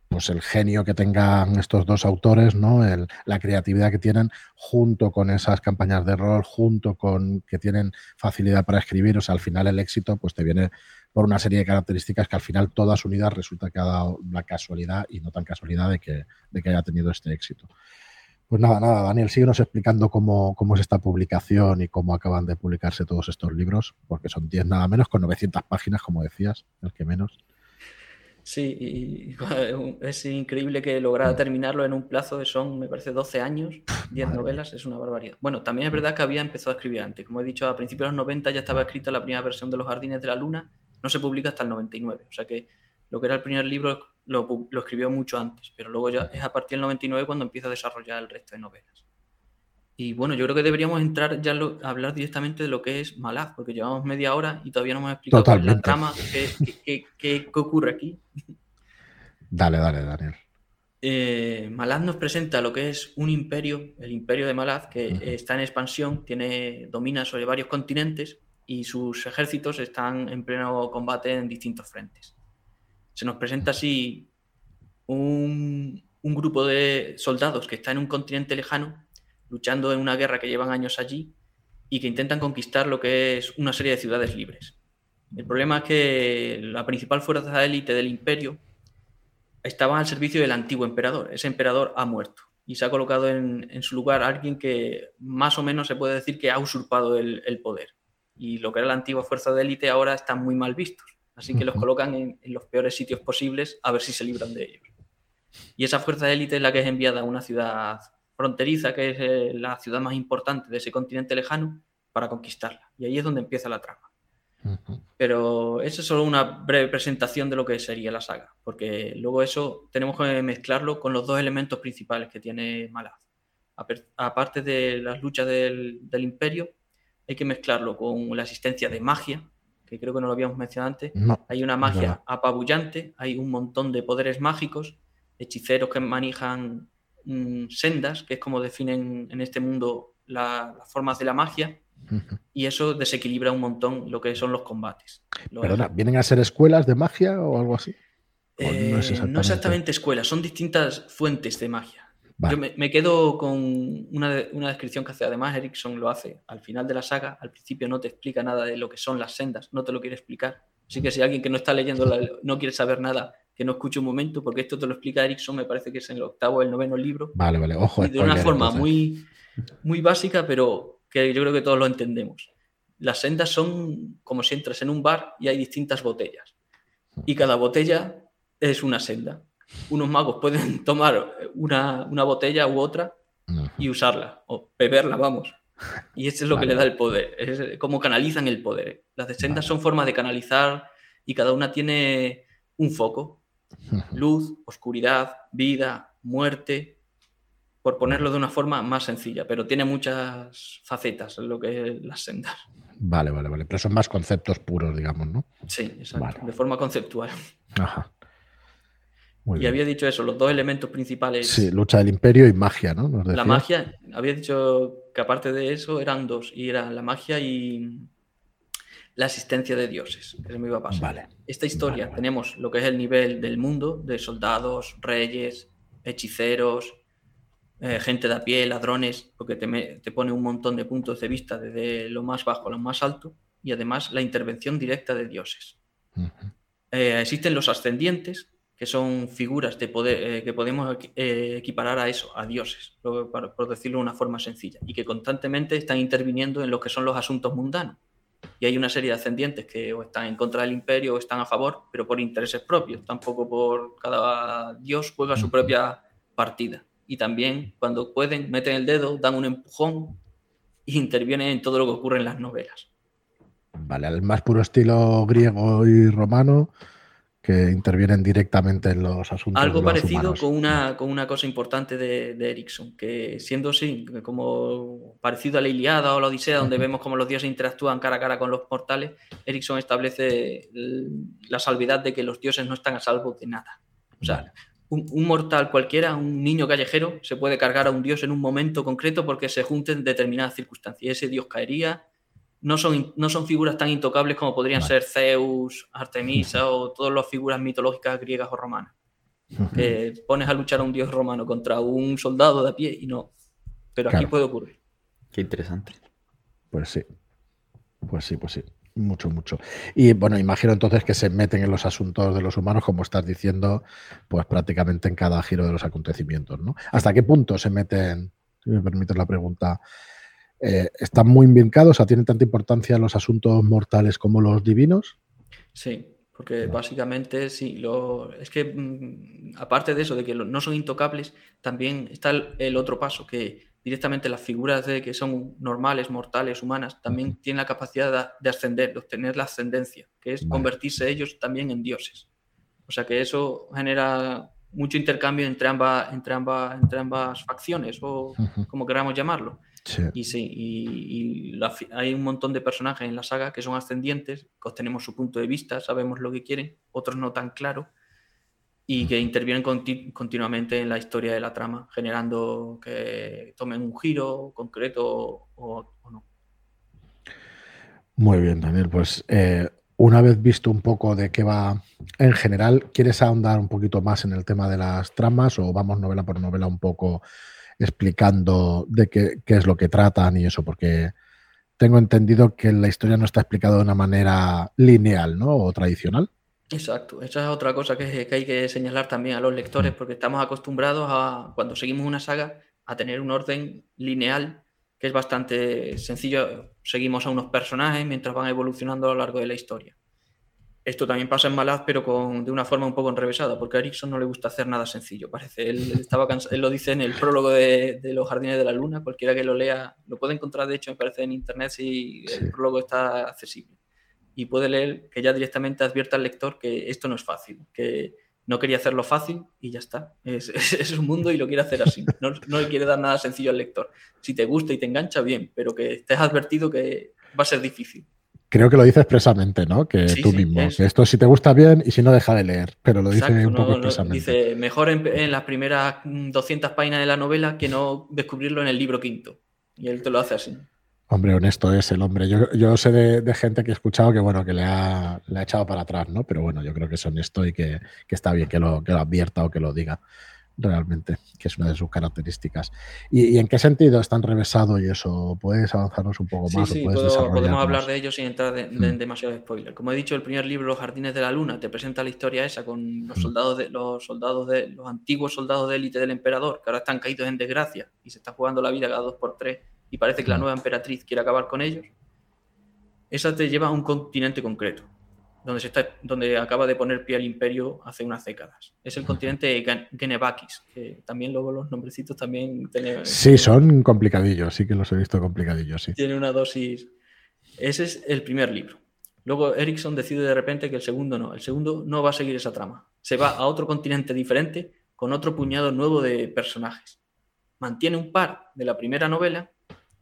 pues el genio que tengan estos dos autores, ¿no? la creatividad que tienen junto con esas campañas de rol, junto con que tienen facilidad para escribir, o sea, al final el éxito pues te viene por una serie de características que al final todas unidas resulta que ha dado la casualidad y no tan casualidad de que, de que haya tenido este éxito. Pues nada, nada, Daniel, síguenos explicando cómo, cómo, es esta publicación y cómo acaban de publicarse todos estos libros, porque son 10 nada menos, con 900 páginas, como decías, el que menos. Sí, y (laughs) es increíble que lograra mm. terminarlo en un plazo de son, me parece, 12 años, 10 novelas, es una barbaridad. Bueno, también es verdad que había empezado a escribir antes. Como he dicho, a principios de los 90 ya estaba escrita la primera versión de Los Jardines de la Luna, no se publica hasta el 99, o sea que lo que era el primer libro lo, escribió mucho antes, pero luego ya es a partir del 99 cuando empieza a desarrollar el resto de novelas. Y bueno, yo creo que deberíamos entrar ya a hablar directamente de lo que es Malaz, porque llevamos media hora y todavía no hemos explicado la trama, qué, qué, ocurre aquí. Dale, dale, Daniel. Eh, Malaz nos presenta lo que es un imperio, el imperio de Malaz, que está en expansión, tiene, domina sobre varios continentes y sus ejércitos están en pleno combate en distintos frentes se nos presenta así un, grupo de soldados que está en un continente lejano, luchando en una guerra que llevan años allí y que intentan conquistar lo que es una serie de ciudades libres. El problema es que la principal fuerza élite del imperio estaba al servicio del antiguo emperador. Ese emperador ha muerto y se ha colocado en, su lugar alguien que más o menos se puede decir que ha usurpado el, el poder. Y lo que era la antigua fuerza de élite ahora está muy mal visto. Así que los colocan en, los peores sitios posibles a ver si se libran de ellos. Y esa fuerza de élite es la que es enviada a una ciudad fronteriza, que es eh, la ciudad más importante de ese continente lejano, para conquistarla. Y ahí es donde empieza la trama. Pero eso es solo una breve presentación de lo que sería la saga, porque luego eso tenemos que mezclarlo con los dos elementos principales que tiene Malaz. Aparte de las luchas del, del imperio, hay que mezclarlo con la existencia de magia, que creo que no lo habíamos mencionado antes. hay una magia apabullante, hay un montón de poderes mágicos, hechiceros que manejan mm, sendas, que es como definen en este mundo las formas de la magia, y eso desequilibra un montón lo que son los combates. Perdona, ¿vienen a ser escuelas de magia o algo así? no, es exactamente... no exactamente escuelas, son distintas fuentes de magia. Yo me, quedo con una, descripción que hace, además Erickson lo hace al final de la saga, al principio no te explica nada de lo que son las sendas, no te lo quiere explicar. Así que si alguien que no está leyendo no quiere saber nada, que no escuche un momento, porque esto te lo explica Erickson, me parece que es en el octavo o el noveno libro. Vale, vale, ojo. de una forma muy, muy básica, pero que yo creo que todos lo entendemos. Las sendas son como si entras en un bar y hay distintas botellas. Y cada botella es una senda unos magos pueden (laughs) tomar una, botella u otra y usarla, o beberla, vamos. Y eso es lo que le da el poder, es cómo canalizan el poder. Las descendas son formas de canalizar y cada una tiene un foco. Luz, oscuridad, vida, muerte, por ponerlo de una forma más sencilla, pero tiene muchas facetas en lo que es las sendas. Vale, vale, vale. Pero son más conceptos puros, digamos, ¿no? Sí, exacto. De forma conceptual. Ajá y había dicho eso, los dos elementos principales. Sí, lucha del imperio y magia, ¿no? La magia, había dicho que aparte de eso eran dos, y eran la magia y la asistencia de dioses, que se me iba a pasar. Vale. Esta historia tenemos lo que es el nivel del mundo, de soldados, reyes, hechiceros, eh, gente de a pie, ladrones, porque te, pone un montón de puntos de vista desde lo más bajo a lo más alto, y además la intervención directa de dioses. Eh, existen los ascendientes, que son figuras eh, que podemos eh, equiparar a eso, a dioses, por, decirlo de una forma sencilla, y que constantemente están interviniendo en lo que son los asuntos mundanos. y hay una serie de ascendientes que o están en contra del imperio o están a favor, pero por intereses propios, tampoco por cada dios juega su propia partida. Y también cuando pueden, meten el dedo, dan un empujón e intervienen en todo lo que ocurre en las novelas. Vale, al más puro estilo griego y romano, que intervienen directamente en los asuntos. Algo de los parecido humanos. con una, con una cosa importante de, de Erickson, que siendo así, como parecido a la Iliada o la Odisea, donde vemos cómo los dioses interactúan cara a cara con los mortales, Erickson establece la salvedad de que los dioses no están a salvo de nada. O sea, un, un mortal cualquiera, un niño callejero, se puede cargar a un dios en un momento concreto porque se junten determinadas circunstancias. Y ese dios caería. No son, no son figuras tan intocables como podrían Vale. ser Zeus, Artemisa o todas las figuras mitológicas griegas o romanas que pones a luchar a un dios romano contra un soldado de a pie y no. Pero aquí puede ocurrir. Qué interesante. Pues sí. Pues sí, pues sí. Mucho, mucho. Y bueno, imagino entonces que se meten en los asuntos de los humanos, como estás diciendo, pues prácticamente en cada giro de los acontecimientos, ¿no? ¿Hasta qué punto se meten, si me permites la pregunta, eh, están muy vincados, o sea, tienen tanta importancia los asuntos mortales como los divinos? Sí, porque básicamente sí. Lo, es que mm, aparte de eso, de que lo- no son intocables, también está el, el otro paso, que directamente las figuras de que son normales, mortales, humanas, también tienen la capacidad de, de ascender, de obtener la ascendencia, que es Vale. convertirse ellos también en dioses. O sea que eso genera mucho intercambio entre ambas, entre ambas, entre ambas facciones, o como queramos llamarlo. Sí. Y sí, y, y la fi- hay un montón de personajes en la saga que son ascendientes, que obtenemos su punto de vista, sabemos lo que quieren, otros no tan claro, y que intervienen conti- continuamente en la historia de la trama, generando que tomen un giro concreto o, o no. Muy bien, Daniel. Pues eh, una vez visto un poco de qué va en general, ¿quieres ahondar un poquito más en el tema de las tramas o vamos novela por novela un poco explicando de qué, qué es lo que tratan y eso? Porque tengo entendido que la historia no está explicada de una manera lineal, ¿no? O tradicional. Exacto, esa es otra cosa que, que hay que señalar también a los lectores, porque estamos acostumbrados a, cuando seguimos una saga, a tener un orden lineal que es bastante sencillo. Seguimos a unos personajes mientras van evolucionando a lo largo de la historia. Esto también pasa en Malaz, pero con, de una forma un poco enrevesada, porque a Erickson no le gusta hacer nada sencillo, parece. Él, estaba cansa- él lo dice en el prólogo de, de Los Jardines de la Luna, cualquiera que lo lea lo puede encontrar, de hecho, me parece en internet si Sí. el prólogo está accesible. Y puede leer que ya directamente advierta al lector que esto no es fácil, que no quería hacerlo fácil y ya está. Es, es, (laughs) es un mundo y lo quiere hacer así. No, no le quiere dar nada sencillo al lector. Si te gusta y te engancha, bien, pero que estés advertido que va a ser difícil. Creo que lo dice expresamente, ¿no? Que Sí, tú sí, mismo. es- Que esto si te gusta bien y si no, deja de leer. Pero lo dice Exacto, un no- poco expresamente. dice mejor en, en las primeras mm, 200 páginas de la novela que no descubrirlo en el libro quinto. Y él te lo hace así. Hombre, honesto es el hombre. Yo, yo sé de, de gente que he escuchado que, bueno, que le ha, le ha echado para atrás, ¿no? Pero bueno, yo creo que es honesto y que, que está bien que lo, que lo advierta o que lo diga realmente, que es una de sus características. ¿Y, y en qué sentido está enrevesado y eso? ¿Puedes avanzarnos un poco más sí, puedo- podemos hablar de ello sin entrar de- de- en Mm. demasiado spoiler. Como he dicho, el primer libro, Los Jardines de la Luna, te presenta la historia esa con los Mm. soldados de los soldados de los antiguos soldados de élite del emperador, que ahora están caídos en desgracia y se está jugando la vida cada dos por tres y parece que la Mm. nueva emperatriz quiere acabar con ellos. Esa te lleva a un continente concreto, donde, se está, donde acaba de poner pie el imperio hace unas décadas. Es el continente Genevakis, que también luego los nombrecitos también tienen, Sí, son complicadillos, sí que los he visto complicadillos, sí. tiene una dosis. Ese es el primer libro. Luego Erickson decide de repente que el segundo no. El segundo no va a seguir esa trama. Se va a otro continente diferente con otro puñado nuevo de personajes. Mantiene un par de la primera novela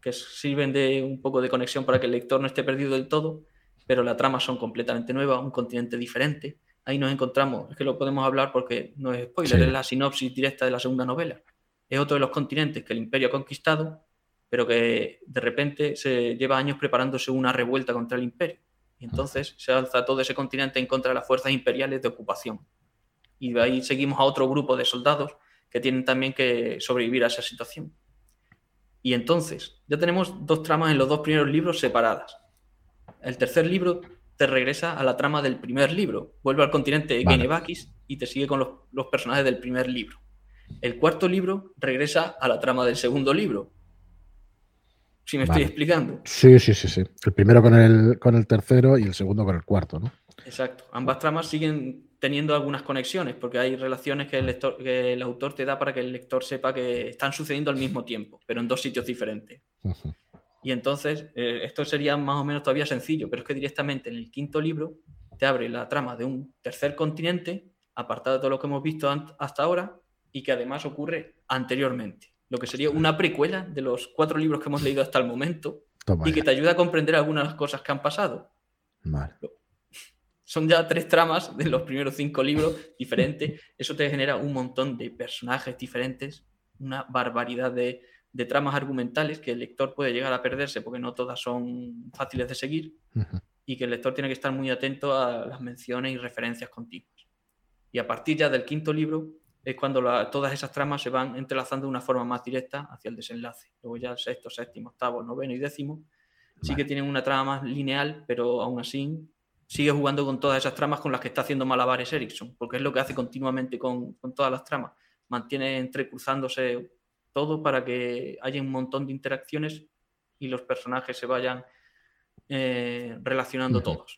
que sirven de un poco de conexión para que el lector no esté perdido del todo, pero la trama son completamente nuevas, un continente diferente. Ahí nos encontramos, es que lo podemos hablar porque no es spoiler, Sí. es la sinopsis directa de la segunda novela. Es otro de los continentes que el imperio ha conquistado, pero que de repente se lleva años preparándose una revuelta contra el imperio. Y entonces se alza todo ese continente en contra de las fuerzas imperiales de ocupación. Y de ahí seguimos a otro grupo de soldados que tienen también que sobrevivir a esa situación. Y entonces, ya tenemos dos tramas en los dos primeros libros separadas. El tercer libro te regresa a la trama del primer libro, vuelve al continente Vale. Genevakis y te sigue con los, los personajes del primer libro. El cuarto libro regresa a la trama del segundo libro. Si me estoy explicando. Sí, sí, sí, sí. El primero con el, con el tercero y el segundo con el cuarto, ¿no? Exacto. Ambas tramas siguen teniendo algunas conexiones, porque hay relaciones que el, lector, que el autor te da para que el lector sepa que están sucediendo al mismo tiempo, pero en dos sitios diferentes. Y entonces, eh, esto sería más o menos todavía sencillo, pero es que directamente en el quinto libro te abre la trama de un tercer continente, apartado de todo lo que hemos visto hasta ahora, y que además ocurre anteriormente lo que sería una precuela de los cuatro libros que hemos leído hasta el momento y que te ayuda a comprender algunas cosas que han pasado. Son ya tres tramas de los primeros cinco libros diferentes. Eso te genera un montón de personajes diferentes, una barbaridad de, tramas argumentales que el lector puede llegar a perderse porque no todas son fáciles de seguir y que el lector tiene que estar muy atento a las menciones y referencias continuas. Y a partir ya del quinto libro es cuando todas esas tramas se van entrelazando de una forma más directa hacia el desenlace. Luego ya el sexto, séptimo, octavo, noveno y décimo sí que tienen una trama más lineal, pero aún así sigue jugando con todas esas tramas con las que está haciendo malabares Erickson, porque es lo que hace continuamente con, todas las tramas. Mantiene entrecruzándose todo para que haya un montón de interacciones y los personajes se vayan eh, relacionando todos.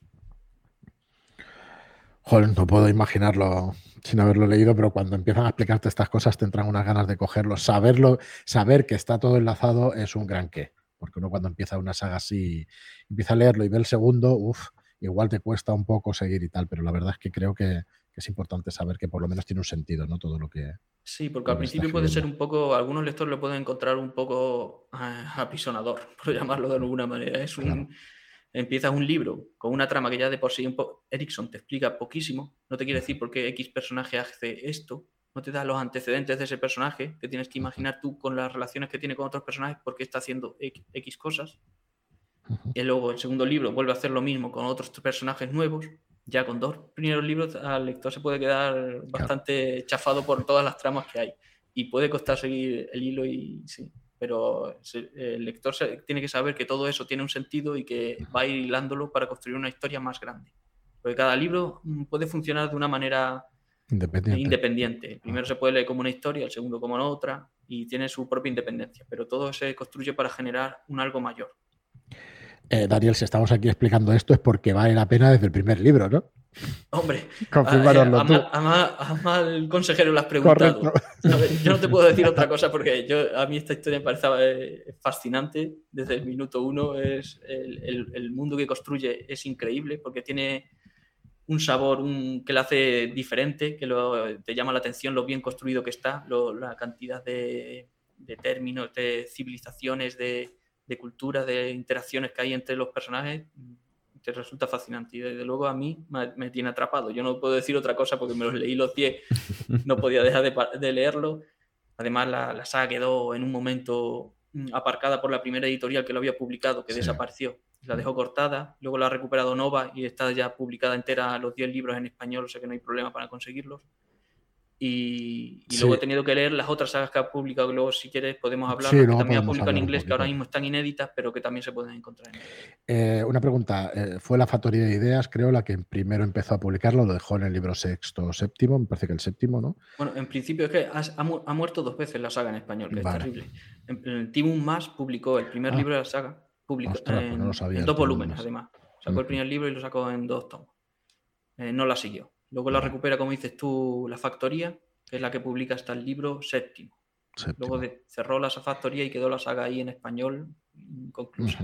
Joder, no puedo imaginarlo sin haberlo leído, pero cuando empiezan a explicarte estas cosas te entran unas ganas de cogerlo. Saberlo, saber que está todo enlazado es un gran qué. Porque uno cuando empieza una saga así, empieza a leerlo y ve el segundo, uff, igual te cuesta un poco seguir y tal, pero la verdad es que creo que, es importante saber que por lo menos tiene un sentido, ¿no? Todo lo que... Sí, porque al principio puede ser un poco, algunos lectores lo pueden encontrar un poco eh, apisonador, (laughs) por llamarlo de alguna manera. Es un empiezas un libro con una trama que ya de por sí Erickson te explica poquísimo, no te quiere decir por qué X personaje hace esto, no te da los antecedentes de ese personaje, te tienes que imaginar tú con las relaciones que tiene con otros personajes por qué está haciendo X cosas. Y luego el segundo libro vuelve a hacer lo mismo con otros personajes nuevos. Ya con dos primeros libros al lector se puede quedar bastante chafado por todas las tramas que hay. Y puede costar seguir el hilo y sí pero el lector tiene que saber que todo eso tiene un sentido y que va a ir hilándolo para construir una historia más grande. Porque cada libro mm, puede funcionar de una manera independiente. El primero se puede leer como una historia, el segundo como otra, y tiene su propia independencia, pero todo se construye para generar un algo mayor. Eh, Daniel, si estamos aquí explicando esto es porque vale la pena desde el primer libro, ¿no? Hombre, a, mal consejero lo has preguntado. yo no te puedo decir otra cosa porque yo, a mí esta historia me parece eh, fascinante. Desde el minuto uno es el, mundo que construye es increíble porque tiene un sabor un, que lo hace diferente, que lo, te llama la atención lo bien construido que está, la cantidad de, de términos, de civilizaciones, de, de cultura, de interacciones que hay entre los personajes, te resulta fascinante. Y desde luego a mí me, tiene atrapado. Yo no puedo decir otra cosa porque me los leí los 10, (laughs) no podía dejar de, leerlo. Además, la, saga quedó en un momento mm, aparcada por la primera editorial que lo había publicado, que desapareció. La dejó cortada, luego la ha recuperado Nova y está ya publicada entera los 10 libros en español, o sea que no hay problema para conseguirlos. Y, luego he tenido que leer las otras sagas que ha publicado, luego si quieres podemos hablar, que también ha publicado en inglés, que ahora mismo están inéditas, pero que también se pueden encontrar en eh, una pregunta, eh, fue la Factoría de Ideas, creo, la que primero empezó a publicarlo, lo dejó en el libro sexto o séptimo, me parece que el séptimo, ¿no? Bueno, en principio es que ha, muerto dos veces la saga en español, que es terrible. En, Timum Más publicó el primer ah. libro de la saga, publicó pues en, dos volúmenes, además. Sacó el primer libro y lo sacó en dos tomos. Eh, no la siguió. Luego la recupera, como dices tú, la factoría, que es la que publica hasta el libro séptimo. Luego cerró la factoría y quedó la saga ahí en español inconclusa.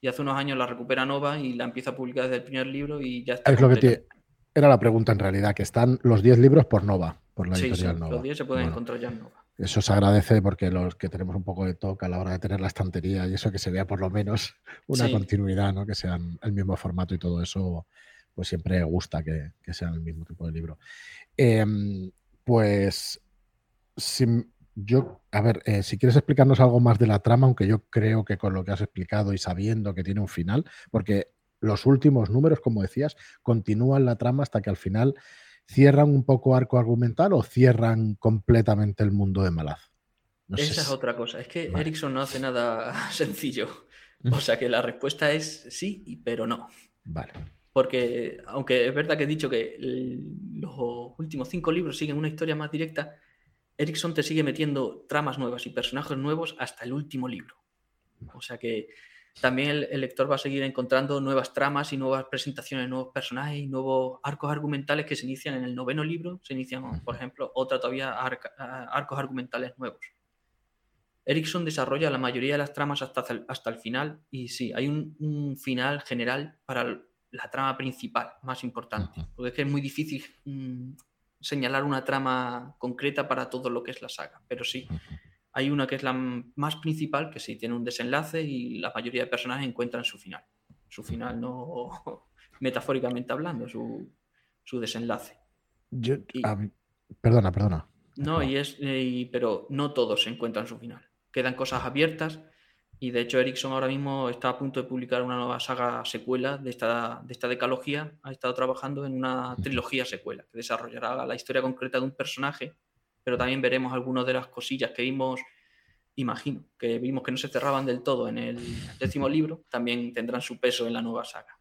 Y hace unos años la recupera Nova y la empieza a publicar desde el primer libro y ya está. Es lo que Era la pregunta en realidad, que están los 10 libros por Nova, por la editorial sí, Nova. Los 10 se pueden encontrar ya en Nova. Eso se agradece porque los que tenemos un poco de toque a la hora de tener la estantería y eso que se vea por lo menos una continuidad, ¿no? Que sean el mismo formato y todo eso pues siempre gusta que, sean el mismo tipo de libro. Em, pues yo, a ver, eh, si quieres explicarnos algo más de la trama, aunque yo creo que con lo que has explicado y sabiendo que tiene un final, porque los últimos números, como decías, continúan la trama hasta que al final cierran un poco arco argumental o cierran completamente el mundo de Malaz. Esa es otra cosa. Es que Erickson no hace nada (laughs) sencillo. O sea que la respuesta es sí, pero no. Vale porque aunque es verdad que he dicho que los últimos cinco libros siguen una historia más directa, Erickson te sigue metiendo tramas nuevas y personajes nuevos hasta el último libro. O sea que también el, lector va a seguir encontrando nuevas tramas y nuevas presentaciones, nuevos personajes y nuevos arcos argumentales que se inician en el noveno libro. Se inician, por ejemplo, otra todavía arcos argumentales nuevos. Erickson desarrolla la mayoría de las tramas hasta, hasta el final y sí, hay un, final general para la trama principal, más importante, porque es que es muy difícil mm, señalar una trama concreta para todo lo que es la saga, pero sí, hay una que es la más principal, que sí tiene un desenlace y la mayoría de personajes encuentran su final. Su final, no (laughs) metafóricamente hablando, su, desenlace. perdona, perdona. No, y es, pero no todos encuentran su final. Quedan cosas abiertas y de hecho Erickson ahora mismo está a punto de publicar una nueva saga secuela de esta, de esta decalogía. Ha estado trabajando en una trilogía secuela que desarrollará la historia concreta de un personaje pero también veremos algunas de las cosillas que vimos, imagino, que vimos que no se cerraban del todo en el décimo libro, también tendrán su peso en la nueva saga.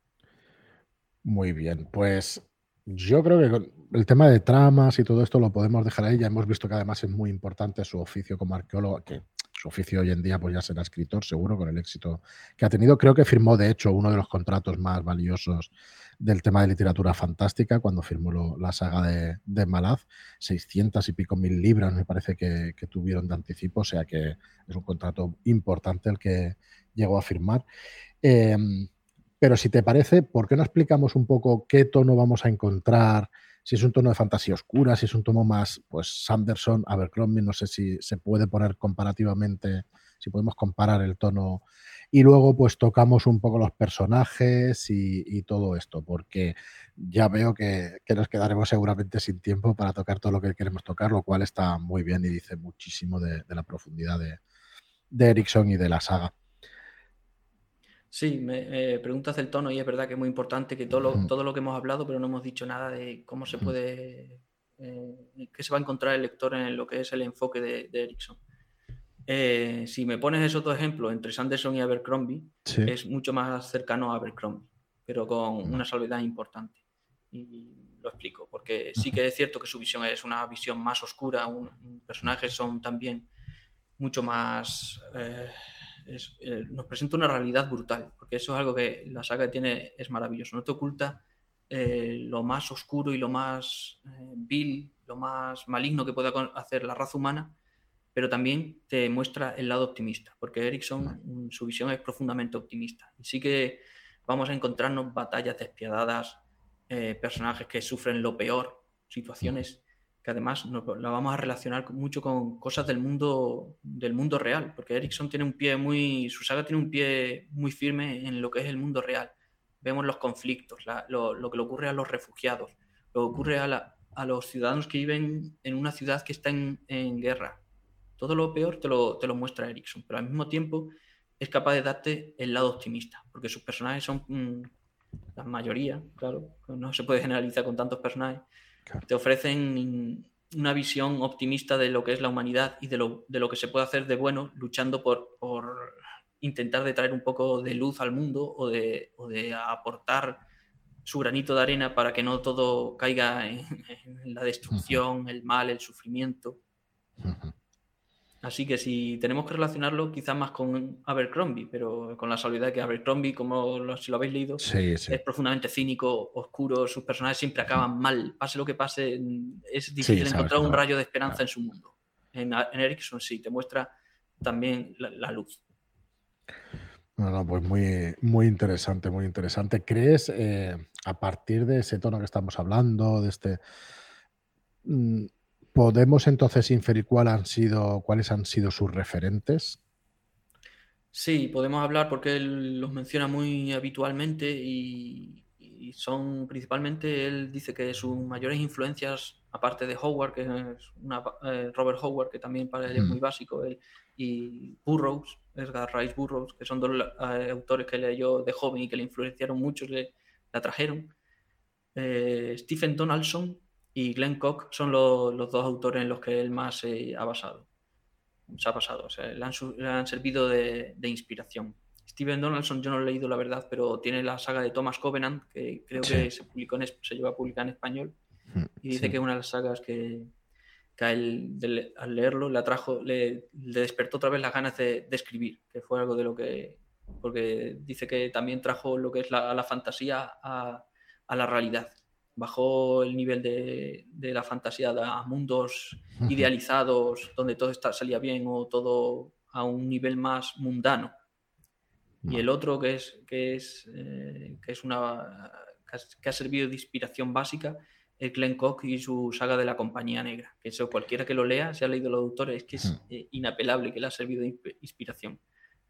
Muy bien, pues yo creo que el tema de tramas y todo esto lo podemos dejar ahí. Ya hemos visto que además es muy importante su oficio como arqueólogo, que oficio hoy en día pues ya será escritor, seguro, con el éxito que ha tenido. Creo que firmó, de hecho, uno de los contratos más valiosos del tema de literatura fantástica cuando firmó la saga de, de, Malaz. 600 y pico mil libras me parece que, tuvieron de anticipo, o sea que es un contrato importante el que llegó a firmar. Em, pero si te parece, ¿por qué no explicamos un poco qué tono vamos a encontrar? Si es un tono de fantasía oscura, si es un tono más, pues Sanderson, Abercrombie, no sé si se puede poner comparativamente, si podemos comparar el tono y luego pues tocamos un poco los personajes y, todo esto, porque ya veo que, nos quedaremos seguramente sin tiempo para tocar todo lo que queremos tocar, lo cual está muy bien y dice muchísimo de, la profundidad de, de Erickson y de la saga. Sí, me eh, preguntas del tono y es verdad que es muy importante que todo lo, todo lo que hemos hablado, pero no hemos dicho nada de cómo se puede, eh, qué se va a encontrar el lector en lo que es el enfoque de, de Erickson. Eh, si me pones esos dos ejemplos entre Sanderson y Abercrombie, es mucho más cercano a Abercrombie, pero con una salvedad importante. Y lo explico, porque sí que es cierto que su visión es una visión más oscura, un, personajes son también mucho más... Eh, eh, nos presenta una realidad brutal, porque eso es algo que la saga tiene, es maravilloso, no te oculta lo más oscuro y lo más vil, lo más maligno que pueda hacer la raza humana, pero también te muestra el lado optimista, porque Erickson, mm, su visión es profundamente optimista. Y sí que vamos a encontrarnos batallas despiadadas, eh, personajes que sufren lo peor, situaciones que además la vamos a relacionar mucho con cosas del mundo, del mundo real, porque Erickson tiene un pie muy, su saga tiene un pie muy firme en lo que es el mundo real. Vemos los conflictos, lo, que le ocurre a los refugiados, lo que ocurre a, los ciudadanos que viven en una ciudad que está en guerra, todo lo peor te lo, te lo muestra Erickson, pero al mismo tiempo es capaz de darte el lado optimista, porque sus personajes son mm, la mayoría, claro, no se puede generalizar con tantos personajes, te ofrecen una visión optimista de lo que es la humanidad y de lo, de lo que se puede hacer de bueno luchando por, por intentar de traer un poco de luz al mundo o de, o de aportar su granito de arena para que no todo caiga en, la destrucción, el mal, el sufrimiento. Así que si tenemos que relacionarlo quizás más con Abercrombie, pero con la salvedad que Abercrombie, como si lo habéis leído, es profundamente cínico, oscuro, sus personajes siempre acaban mal. Pase lo que pase, es difícil encontrar un rayo de esperanza en su mundo. En, en, Erickson sí, te muestra también la, luz. No, no, pues muy, muy interesante, muy interesante. ¿Crees, eh, a partir de ese tono que estamos hablando, de este... Mm, ¿Podemos entonces inferir cuál han sido, cuáles han sido sus referentes? Sí, podemos hablar porque él los menciona muy habitualmente y, son principalmente, él dice que sus mayores influencias, aparte de Howard, que es una, eh, Robert Howard, que también para él es muy mm. básico, y Burroughs, Edgar Rice Burroughs, que son dos eh, autores que leyó de joven y que le influenciaron mucho, le, la trajeron. Eh, Stephen Donaldson, y Glenn Cock son los dos autores en los que él más se ha basado. Se ha pasado, o sea, le han, servido de, inspiración. Steven Donaldson yo no he leído la verdad, pero tiene la saga de Thomas Covenant, que creo que se, publicó en, se lleva a publicar en español, y dice que es una de las sagas que, que a él, al leerlo le atrajo, le, despertó otra vez las ganas de, escribir, que fue algo de lo que, porque dice que también trajo lo que es la, la fantasía a, a, la realidad. Bajó el nivel de, de la fantasía a mundos idealizados, donde todo está, salía bien o todo a un nivel más mundano. Y el otro que es, que es, eh, que es una que ha servido de inspiración básica el Glenn Cock y su saga de la Compañía Negra. Que eso cualquiera que lo lea, se ha leído los autores, es que es eh, inapelable que le ha servido de inspiración.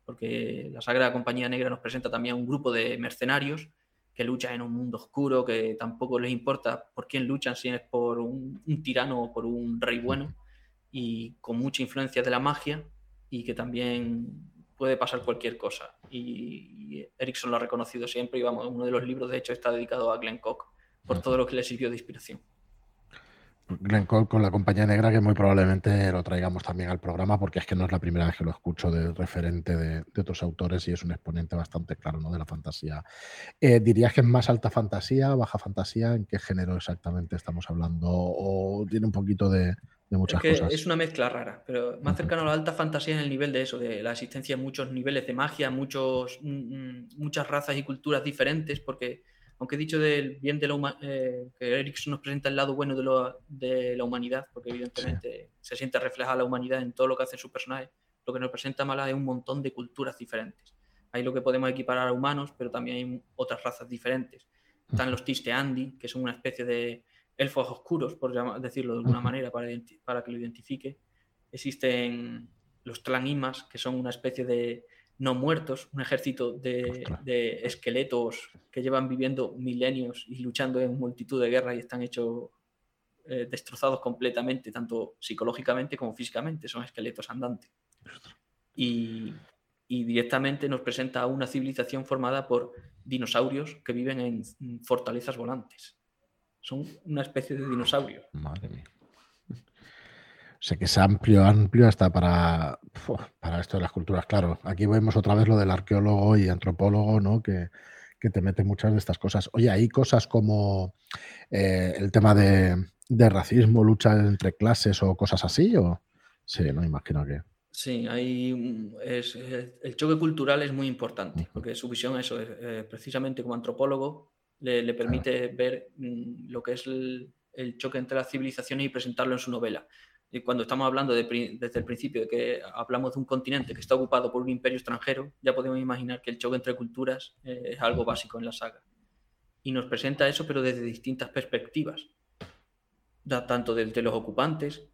Porque la saga de la Compañía Negra nos presenta también un grupo de mercenarios que luchan en un mundo oscuro, que tampoco les importa por quién luchan, si es por un, tirano o por un rey bueno, y con mucha influencia de la magia, y que también puede pasar cualquier cosa. Y, y Erickson lo ha reconocido siempre, y vamos, uno de los libros, de hecho, está dedicado a Glenn Cock por todo lo que le sirvió de inspiración. Glenn Cole con la compañía negra, que muy probablemente lo traigamos también al programa, porque es que no es la primera vez que lo escucho de referente de, otros autores y es un exponente bastante claro ¿no? de la fantasía. Eh, ¿Dirías que es más alta fantasía, baja fantasía? ¿En qué género exactamente estamos hablando? ¿O tiene un poquito de, muchas cosas? Es una mezcla rara, pero más cercano a la alta fantasía en el nivel de eso, de la existencia de muchos niveles de magia, muchos, mm, mm, muchas razas y culturas diferentes, porque aunque he dicho del bien de la eh, que Erickson nos presenta el lado bueno de, la humanidad, porque evidentemente se siente reflejada la humanidad en todo lo que hace su personaje, lo que nos presenta Mala es un montón de culturas diferentes. Hay lo que podemos equiparar a humanos, pero también hay otras razas diferentes. Están los Tisteandi, que son una especie de elfos oscuros, por decirlo de alguna manera, para, para que lo identifique. Existen los Tlanimas, que son una especie de no muertos, un ejército de, esqueletos que llevan viviendo milenios y luchando en multitud de guerras y están hechos eh, destrozados completamente, tanto psicológicamente como físicamente, son esqueletos andantes. Y, directamente nos presenta una civilización formada por dinosaurios que viven en fortalezas volantes. Son una especie de dinosaurios. Madre mía. Sea que es amplio, amplio hasta para, para esto de las culturas. Claro, aquí vemos otra vez lo del arqueólogo y antropólogo, ¿no? Que, te mete muchas de estas cosas. Oye, hay cosas como eh, el tema de, racismo, lucha entre clases o cosas así, o sí, no imagino que. Sí, hay es, el choque cultural es muy importante, porque su visión, eso, es, eh, precisamente como antropólogo, le, permite ver mm, lo que es el, el, choque entre las civilizaciones y presentarlo en su novela cuando estamos hablando desde el principio de que hablamos de un continente que está ocupado por un imperio extranjero, ya podemos imaginar que el choque entre culturas eh, es algo básico en la saga. Y nos presenta eso, pero desde distintas perspectivas. tanto desde los ocupantes,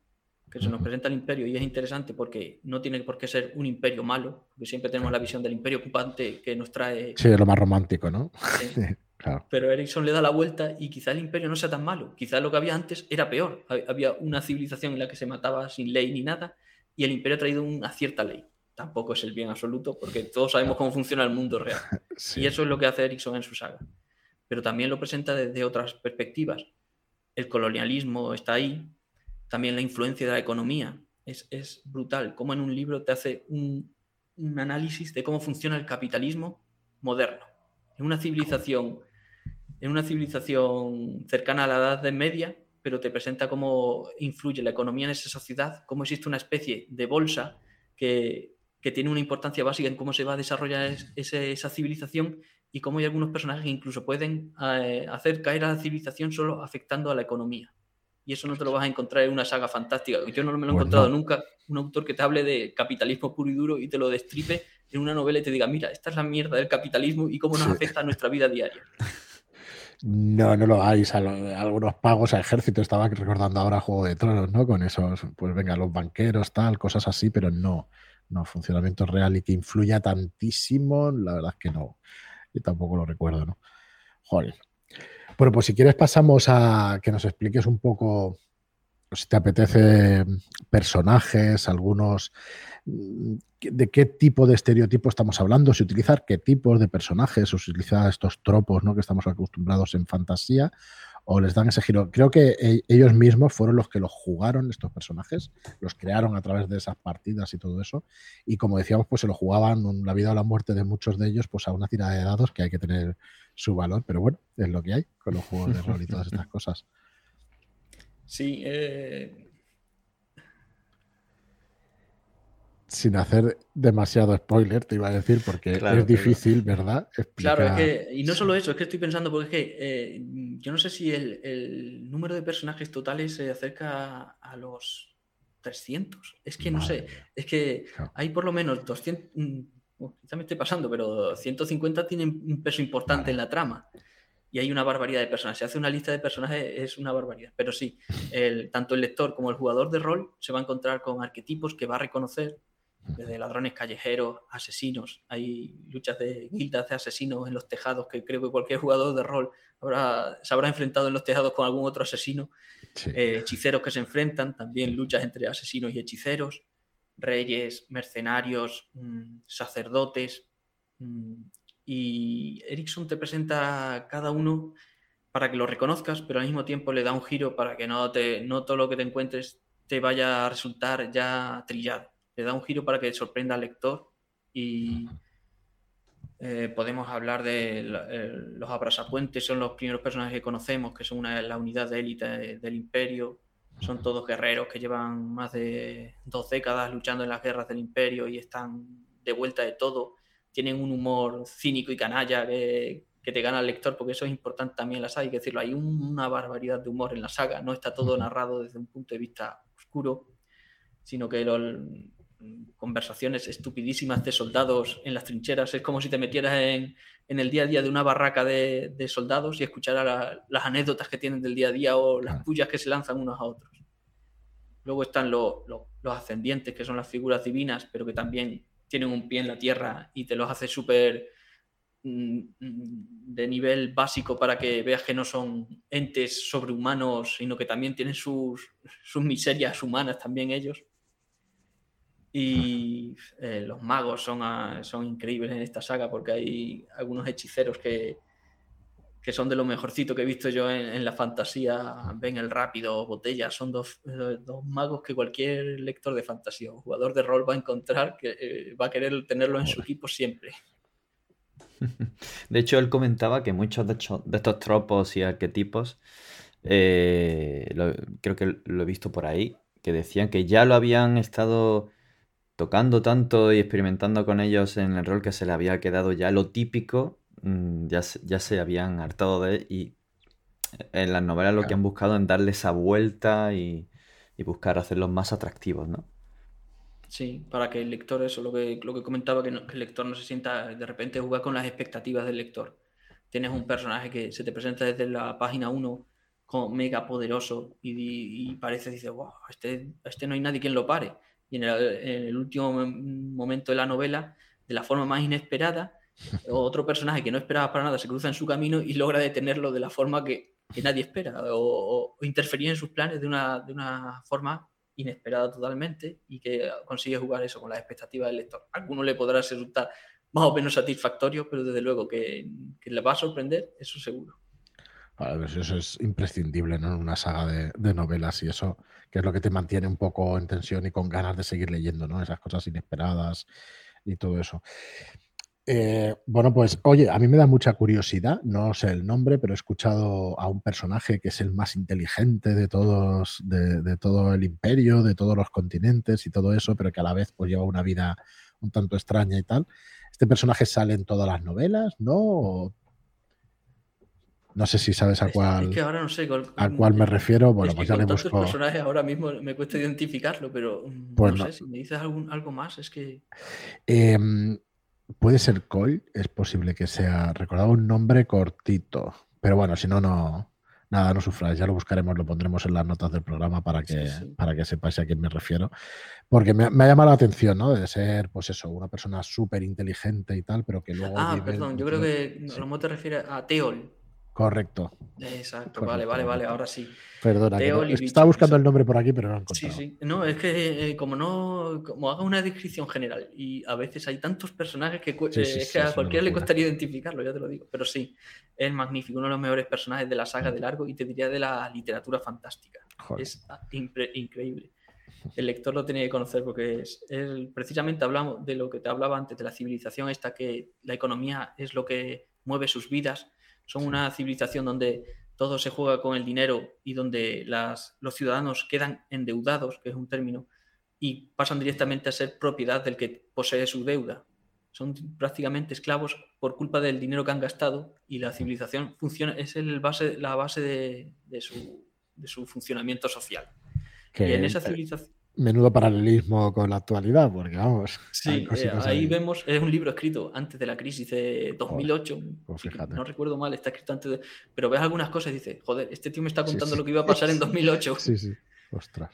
que se nos presenta el imperio, y es interesante porque no tiene por qué ser un imperio malo, porque siempre tenemos la visión del imperio ocupante que nos trae... Sí, lo más romántico, ¿no? (laughs) Pero Erickson le da la vuelta y quizá el imperio no sea tan malo. Quizá lo que había antes era peor. Había una civilización en la que se mataba sin ley ni nada y el imperio ha traído una cierta ley. Tampoco es el bien absoluto porque todos sabemos cómo funciona el mundo real. (laughs) Y eso es lo que hace Erickson en su saga. Pero también lo presenta desde otras perspectivas. El colonialismo está ahí, también la influencia de la economía. Es, es brutal. Como en un libro te hace un, un análisis de cómo funciona el capitalismo moderno. En una civilización en una civilización cercana a la Edad Media, pero te presenta cómo influye la economía en esa sociedad, cómo existe una especie de bolsa que, tiene una importancia básica en cómo se va a desarrollar esa civilización y cómo hay algunos personajes que incluso pueden eh, hacer caer a la civilización solo afectando a la economía. Y eso no te lo vas a encontrar en una saga fantástica. Yo no me lo he encontrado nunca. Un autor que te hable de capitalismo puro y duro y te lo destripe en una novela y te diga, mira, esta es la mierda del capitalismo y cómo nos afecta a nuestra vida diaria. (laughs) No, no lo hay. algunos pagos a ejército, estaba recordando ahora Juego de Tronos, ¿no? Con esos, pues venga, los banqueros, tal, cosas así, pero no, no, funcionamiento real y que influya tantísimo, la verdad es que no. Yo tampoco lo recuerdo, ¿no? Joder. Bueno, pues si quieres pasamos a que nos expliques un poco, si te apetece, personajes, algunos de qué tipo de estereotipo estamos hablando, si utilizar qué tipos de personajes, o si utilizar estos tropos ¿no? que estamos acostumbrados en fantasía, o les dan ese giro. Creo que e, ellos mismos fueron los que los jugaron, estos personajes, los crearon a través de esas partidas y todo eso, y como decíamos, pues se lo jugaban la vida o la muerte de muchos de ellos, pues a una tira de dados que hay que tener su valor, pero bueno, es lo que hay con los juegos de rol y todas estas cosas. Sí, eh, sin hacer demasiado spoiler, te iba a decir, porque es difícil, ¿verdad? Claro, es que, y no solo eso, es que estoy pensando, porque es que eh, yo no sé si el, número de personajes totales se acerca a los 300. Es que no sé, es que hay por lo menos 200, mm, quizá me estoy pasando, pero 150 tienen un peso importante en la trama. Y hay una barbaridad de personajes. Si hace una lista de personajes es una barbaridad. Pero sí, el, tanto el lector como el jugador de rol se va a encontrar con arquetipos que va a reconocer desde ladrones callejeros, asesinos. Hay luchas de guildas de asesinos en los tejados que creo que cualquier jugador de rol se habrá enfrentado en los tejados con algún otro asesino. Eh, hechiceros que se enfrentan, también luchas entre asesinos y hechiceros. Reyes, mercenarios, mm, sacerdotes. Mm, y Erickson te presenta cada uno para que lo reconozcas, pero al mismo tiempo le da un giro para que no, te, no todo lo que te encuentres te vaya a resultar ya trillado le da un giro para que sorprenda al lector y eh, podemos hablar de eh, los abrasapuentes, son los primeros personajes que conocemos, que son una, la unidad de élite del imperio, son todos guerreros que llevan más de dos décadas luchando en las guerras del imperio y están de vuelta de todo, tienen un humor cínico y canalla que, te gana el lector, porque eso es importante también en la saga, hay que decirlo, hay una barbaridad de humor en la saga, no está todo narrado desde un punto de vista oscuro, sino que lo, conversaciones estupidísimas de soldados en las trincheras. Es como si te metieras en, el día a día de una barraca de, soldados y escucharas las anécdotas que tienen del día a día o las pullas que se lanzan unos a otros. Luego están los ascendientes, que son las figuras divinas, pero que también tienen un pie en la tierra y te los hace súper mm, de nivel básico para que veas que no son entes sobrehumanos, sino que también tienen sus, sus miserias humanas también ellos. Y eh, los magos son, son increíbles en esta saga porque hay algunos hechiceros que, que son de lo mejorcito que he visto yo en, la fantasía. Ven el rápido, botella, son dos, dos, magos que cualquier lector de fantasía o jugador de rol va a encontrar que eh, va a querer tenerlo en su equipo siempre. (laughs) De hecho, él comentaba que muchos de, estos tropos y arquetipos, eh, creo que lo he visto por ahí, que decían que ya lo habían estado tocando tanto y experimentando con ellos en el rol que se le había quedado ya lo típico, mm, ya, ya se habían hartado de y en las novelas lo que han buscado en darle esa vuelta y, buscar hacerlos más atractivos, ¿no? Sí, para que el lector, eso lo que, lo que comentaba, que, el lector no se sienta de repente jugar con las expectativas del lector. Tienes un personaje que se te presenta desde la página 1 como mega poderoso y, parece, dice, wow, este, este no hay nadie quien lo pare y en el, último momento de la novela, de la forma más inesperada, (laughs) otro personaje que no esperaba para nada se cruza en su camino y logra detenerlo de la forma que, nadie espera o, interferir en sus planes de una, de una forma inesperada totalmente y que consigue jugar eso con las expectativas del lector. A alguno le podrá resultar más o menos satisfactorio, pero desde luego que, le va a sorprender, eso seguro. Eso es imprescindible en una saga de, de, novelas y eso que es lo que te mantiene un poco en tensión y con ganas de seguir leyendo, ¿no? Esas cosas inesperadas y todo eso. Eh, bueno, pues oye, a mí me da mucha curiosidad, no sé el nombre, pero he escuchado a un personaje que es el más inteligente de todos, de, todo el imperio, de todos los continentes y todo eso, pero que a la vez pues lleva una vida un tanto extraña y tal. ¿Este personaje sale en todas las novelas, no? No sé si sabes a cuál. Es que ahora no sé a cuál me refiero. Bueno, pues ya le busco. personajes ahora mismo me cuesta identificarlo, pero mm, pues no, sé si me dices algo más, es que. Em, puede ser Cole, es posible que sea. Recordaba un nombre cortito, pero bueno, si no, no. Nada, no sufráis, ya lo buscaremos, lo pondremos en las notas del programa para que, para que sepáis a quién me refiero. Porque me, ha llamado la atención, ¿no? De ser, pues eso, una persona súper inteligente y tal, pero que luego. Ah, perdón, yo creo que lo mejor te refieres a Teol. Correcto. Exacto, vale, vale, vale, ahora sí. Perdona, estaba buscando el nombre por aquí, pero no lo encontrado. Sí, sí. No, es que eh, como no, como haga una descripción general y a veces hay tantos personajes que, es que a cualquiera le costaría identificarlo, ya te lo digo. Pero sí, es magnífico, uno de los mejores personajes de la saga de largo y te diría de la literatura fantástica. Es increíble. El lector lo tiene que conocer porque es, precisamente hablamos de lo que te hablaba antes, de la civilización esta, que la economía es lo que mueve sus vidas son una civilización donde todo se juega con el dinero y donde las, los ciudadanos quedan endeudados, que es un término y pasan directamente a ser propiedad del que posee su deuda. Son prácticamente esclavos por culpa del dinero que han gastado y la civilización funciona, es el base, la base de, su, funcionamiento social. Que en esa civilización... Menudo paralelismo con la actualidad, porque vamos. Sí, eh, ahí, vemos, es un libro escrito antes de la crisis de 2008. Pues no recuerdo mal, está escrito antes de. Pero ves algunas cosas y dices, joder, este tío me está contando lo que iba a pasar en 2008. Sí, sí, ostras.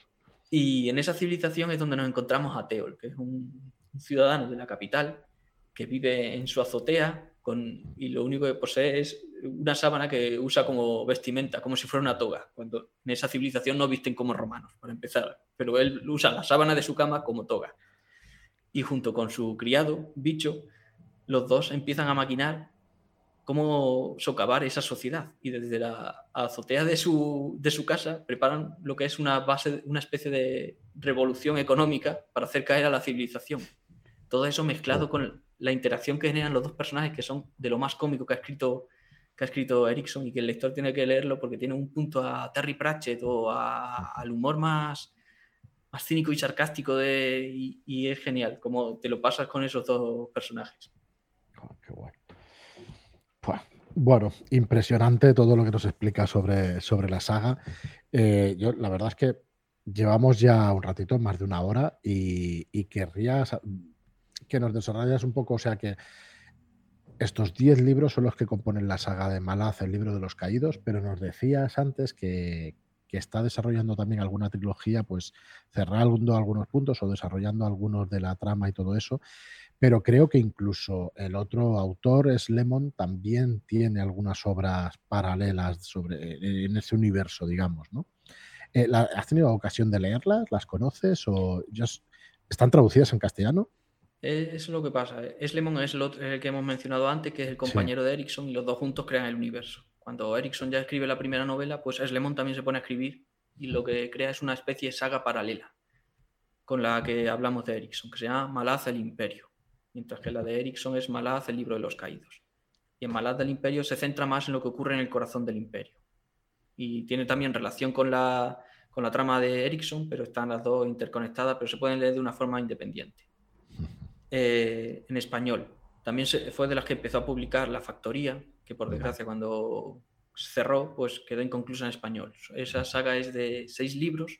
Y en esa civilización es donde nos encontramos a Teol, que es un, ciudadano de la capital que vive en su azotea y lo único que posee es una sábana que usa como vestimenta, como si fuera una toga, cuando en esa civilización no visten como romanos, para empezar, pero él usa la sábana de su cama como toga. Y junto con su criado, bicho, los dos empiezan a maquinar cómo socavar esa sociedad. Y desde la azotea de su, de su casa preparan lo que es una base, una especie de revolución económica para hacer caer a la civilización. Todo eso mezclado con la interacción que generan los dos personajes, que son de lo más cómico que ha escrito que ha escrito y que el lector tiene que leerlo porque tiene un punto a Terry Pratchett o al humor más, más cínico y sarcástico de, y, es genial, como te lo pasas con esos dos personajes. Oh, qué guay. Bueno, impresionante todo lo que nos explica sobre, sobre la saga. Eh, yo, la verdad es que llevamos ya un ratito, más de una hora, y, y querría que nos desarrollas un poco, o sea, que estos 10 libros son los que componen la saga de Malaz, el libro de los caídos, pero nos decías antes que, que está desarrollando también alguna trilogía, pues cerrando algunos puntos o desarrollando algunos de la trama y todo eso. Pero creo que incluso el otro autor, es Lemon, también tiene algunas obras paralelas eh, en ese universo, digamos, ¿no? Eh, ¿Has tenido ocasión de leerlas? ¿Las conoces? ¿O están traducidas en castellano? Eso es lo que pasa. Es Lemon es el, que hemos mencionado antes, que es el compañero de Erickson, y los dos juntos crean el universo. Cuando Erickson ya escribe la primera novela, pues Lemon también se pone a escribir y lo que crea es una especie de saga paralela con la que hablamos de Erickson, que se llama Malaz el Imperio mientras que la de Erickson es Malaz, el libro de los caídos. Y en Malaz del Imperio se centra más en lo que ocurre en el corazón del imperio. Y tiene también relación con la, con la trama de Erickson, pero están las dos interconectadas, pero se pueden leer de una forma independiente. Eh, en español. También fue de las que empezó a publicar La Factoría, que por desgracia cuando cerró, pues quedó inconclusa en español. Esa saga es de seis libros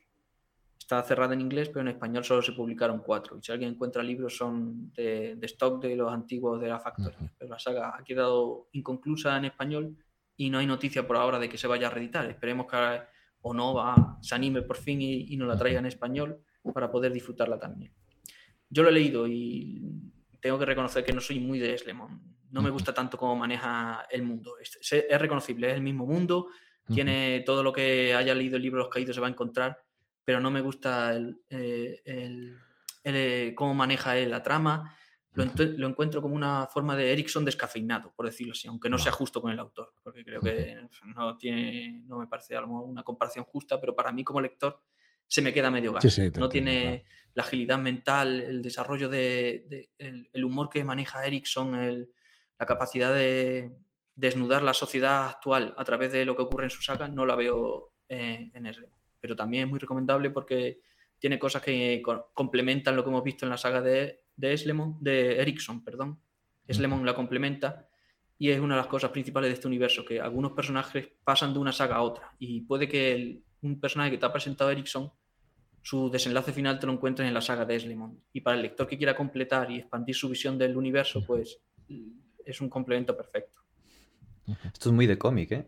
Está cerrada en inglés, pero en español solo se publicaron cuatro. Y si alguien encuentra libros son de, stock de los antiguos de la factoría. Pero la saga ha quedado inconclusa en español y no hay noticia por ahora de que se vaya a reeditar. Esperemos que o no va, se anime por fin y, nos la traiga en español para poder disfrutarla también. Yo lo he leído y tengo que reconocer que no soy muy de Eslemon. No me gusta tanto cómo maneja el mundo. Es, es reconocible, es el mismo mundo, tiene todo lo que haya leído el libro Los Caídos se va a encontrar, pero no me gusta el, eh, eh, cómo maneja él la trama. Lo, encuentro como una forma de Erickson descafeinado, por decirlo así, aunque no sea justo con el autor, porque creo que no, tiene, no me parece una comparación justa, pero para mí como lector se me queda medio gasto. no tiene la agilidad mental, el desarrollo de, el, humor que maneja Erickson, la capacidad de desnudar la sociedad actual a través de lo que ocurre en su saga, no la veo eh, en ese pero también es muy recomendable porque tiene cosas que complementan lo que hemos visto en la saga de, de Eslemon, de Erickson, perdón. Eslemon la complementa y es una de las cosas principales de este universo, que algunos personajes pasan de una saga a otra y puede que un personaje que te ha presentado Erickson, su desenlace final te lo encuentres en la saga de Eslemon. Y para el lector que quiera completar y expandir su visión del universo, pues es un complemento perfecto. Esto es muy de cómic, ¿eh?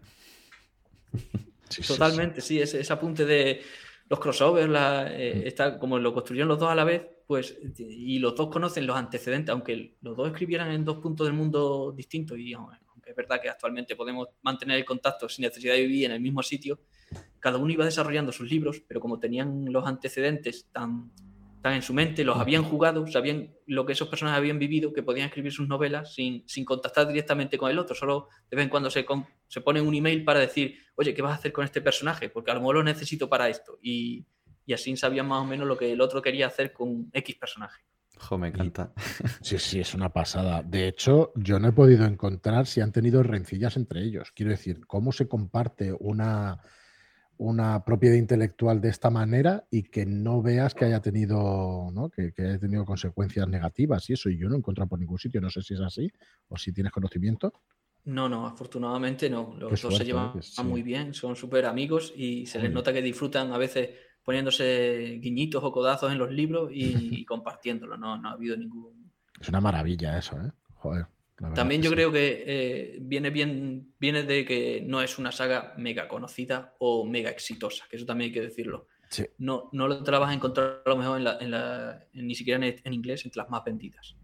Totalmente, sí, ese, apunte de los crossovers, eh, está, como lo construyeron los dos a la vez, pues, y los dos conocen los antecedentes, aunque los dos escribieran en dos puntos del mundo distintos, y aunque es verdad que actualmente podemos mantener el contacto sin necesidad de vivir en el mismo sitio, cada uno iba desarrollando sus libros, pero como tenían los antecedentes tan están en su mente, los habían jugado, sabían lo que esos personajes habían vivido, que podían escribir sus novelas sin, sin contactar directamente con el otro, solo de vez en cuando se, se ponen un email para decir, oye, ¿qué vas a hacer con este personaje? Porque a lo mejor lo necesito para esto. Y, y así sabían más o menos lo que el otro quería hacer con X personaje. Jo, me encanta. (laughs) Sí, sí, es una pasada. De hecho, yo no he podido encontrar si han tenido rencillas entre ellos. Quiero decir, cómo se comparte una una propiedad intelectual de esta manera y que no veas que haya tenido, ¿no? que, haya tenido consecuencias negativas y eso. Y yo no he encontrado por ningún sitio, no sé si es así o si tienes conocimiento. No, no, afortunadamente no. Los dos se llevan muy bien, son súper amigos y se les nota que disfrutan a veces poniéndose guiñitos o codazos en los libros (laughs) y, compartiéndolo. No, no ha habido ningún. Es una maravilla eso, ¿eh? Joder. También yo creo que eh, viene bien, viene de que no es una saga mega conocida o mega exitosa, que eso también hay que decirlo. No, no lo te la vas a encontrar a lo mejor en la, ni siquiera en, inglés entre las más vendidas.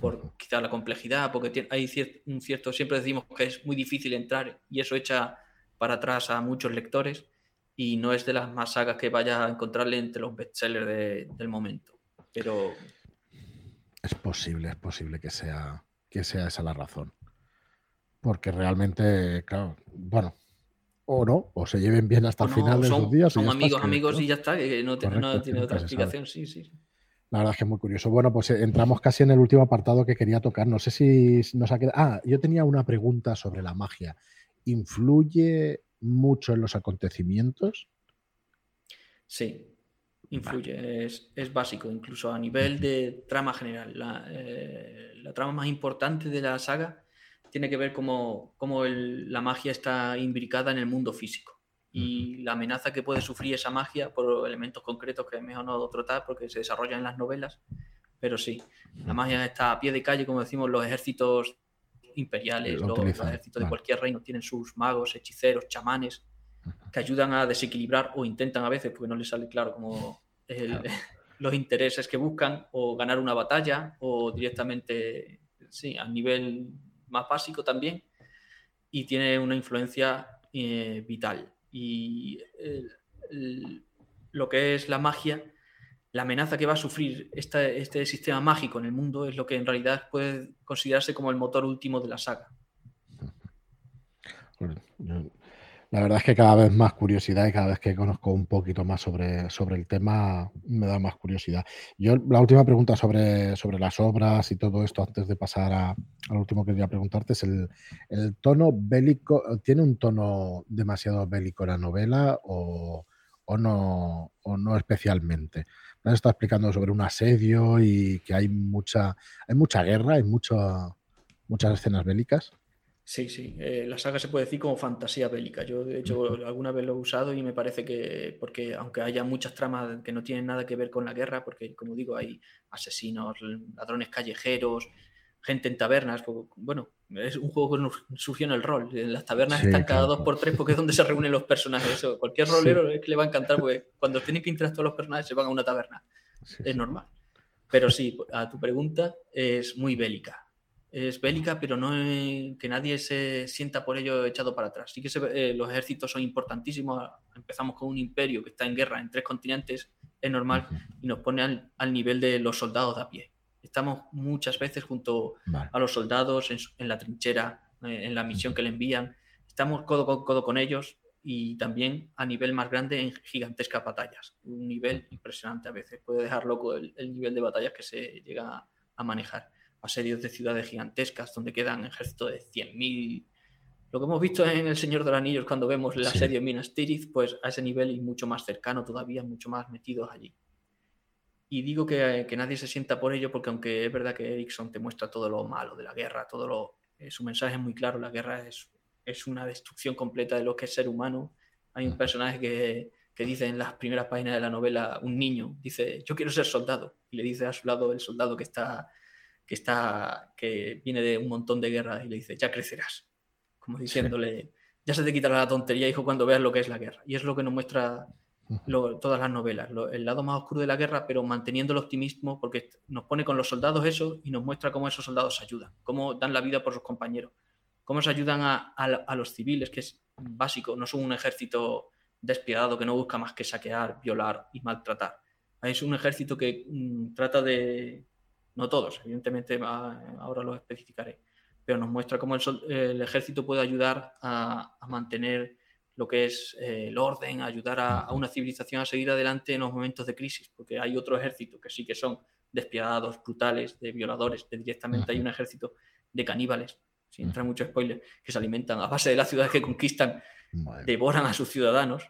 Por quizá la complejidad, porque hay un cierto, siempre decimos que es muy difícil entrar y eso echa para atrás a muchos lectores y no es de las más sagas que vaya a encontrarle entre los bestsellers del momento. Pero es posible, es posible que sea que sea esa la razón. Porque realmente, claro, bueno, o no, o se lleven bien hasta el final de sus días. Son amigos, amigos y ya está, que no, tiene otra explicación, sí, sí. La verdad es que es muy curioso. Bueno, pues eh, entramos casi en el último apartado que quería tocar. No sé si nos ha quedado. Ah, yo tenía una pregunta sobre la magia. ¿Influye mucho en los acontecimientos? Sí, influye, es, básico, incluso a nivel de trama general. Eh, la, trama más importante de la saga tiene que ver cómo, cómo la magia está imbricada en el mundo físico y la amenaza que puede sufrir esa magia por elementos concretos que es mejor no tratar porque se desarrollan en las novelas. Pero sí, la magia está a pie de calle, como decimos, los ejércitos imperiales, los, ejércitos de cualquier reino tienen sus magos, hechiceros, chamanes, que ayudan a desequilibrar o intentan a veces, porque no les sale claro como (laughs) los intereses que buscan, o ganar una batalla, o directamente, sí, a nivel más básico también, y tiene una influencia eh, vital. Y lo que es la magia, la amenaza que va a sufrir este sistema mágico en el mundo es lo que en realidad puede considerarse como el motor último de la saga. La verdad es que cada vez más curiosidad y cada vez que conozco un poquito más sobre, sobre el tema me da más curiosidad. Yo la última pregunta sobre, sobre las obras y todo esto antes de pasar a, lo último que quería preguntarte es el, tono bélico, ¿tiene un tono demasiado bélico la novela o, no, o no especialmente? Has estado explicando sobre un asedio y que hay mucha, hay mucha guerra, hay muchas escenas bélicas. Sí, sí. Eh, la saga se puede decir como fantasía bélica. Yo, de hecho, alguna vez lo he usado y me parece que, porque aunque haya muchas tramas que no tienen nada que ver con la guerra, porque, como digo, hay asesinos, ladrones callejeros, gente en tabernas, bueno, es un juego que surgió en el rol. En las tabernas están cada dos por tres porque es donde se reúnen los personajes. cualquier rolero es que le va a encantar porque cuando tienen que interactuar los personajes se van a una taberna. es normal. Pero sí, a tu pregunta, es muy bélica es bélica, pero no que nadie se sienta por ello echado para atrás. Sí que eh, los ejércitos son importantísimos. Empezamos con un imperio que está en guerra en tres continentes, es normal, y nos pone al, nivel de los soldados de a pie. Estamos muchas veces junto a los soldados en, la trinchera, eh, en la misión que le envían. Estamos codo con codo con ellos y también a nivel más grande en gigantescas batallas. Un nivel impresionante a veces. Puede dejar loco el, nivel de batallas que se llega a manejar asedios de ciudades gigantescas donde quedan ejércitos de 100.000. Lo que hemos visto en El Señor de los Anillos cuando vemos el asedio en Minas Tirith, pues a ese nivel y mucho más cercano todavía, mucho más metidos allí. Y digo que, que, nadie se sienta por ello porque aunque es verdad que Erickson te muestra todo lo malo de la guerra, todo lo, eh, su mensaje es muy claro, la guerra es, es una destrucción completa de lo que es ser humano. Hay un personaje que, que dice en las primeras páginas de la novela, un niño, dice, yo quiero ser soldado. Y le dice a su lado el soldado que está que, está, que viene de un montón de guerras y le dice, ya crecerás. Como diciéndole, ya se te quitará la tontería, hijo, cuando veas lo que es la guerra. Y es lo que nos muestra todas las novelas, el lado más oscuro de la guerra, pero manteniendo el optimismo, porque nos pone con los soldados eso y nos muestra cómo esos soldados ayudan, cómo dan la vida por sus compañeros, cómo se ayudan a, a los civiles, que es básico, no son un ejército despiadado que no busca más que saquear, violar y maltratar. Es un ejército que mm, trata de, no todos, evidentemente ahora lo especificaré, pero nos muestra cómo el, ejército puede ayudar a, mantener lo que es eh, el orden, ayudar a, una civilización a seguir adelante en los momentos de crisis, porque hay otro ejército que sí que son despiadados, brutales, de violadores, directamente hay un ejército de caníbales, sin entrar mucho spoiler, que se alimentan a base de las ciudades que conquistan, devoran a sus ciudadanos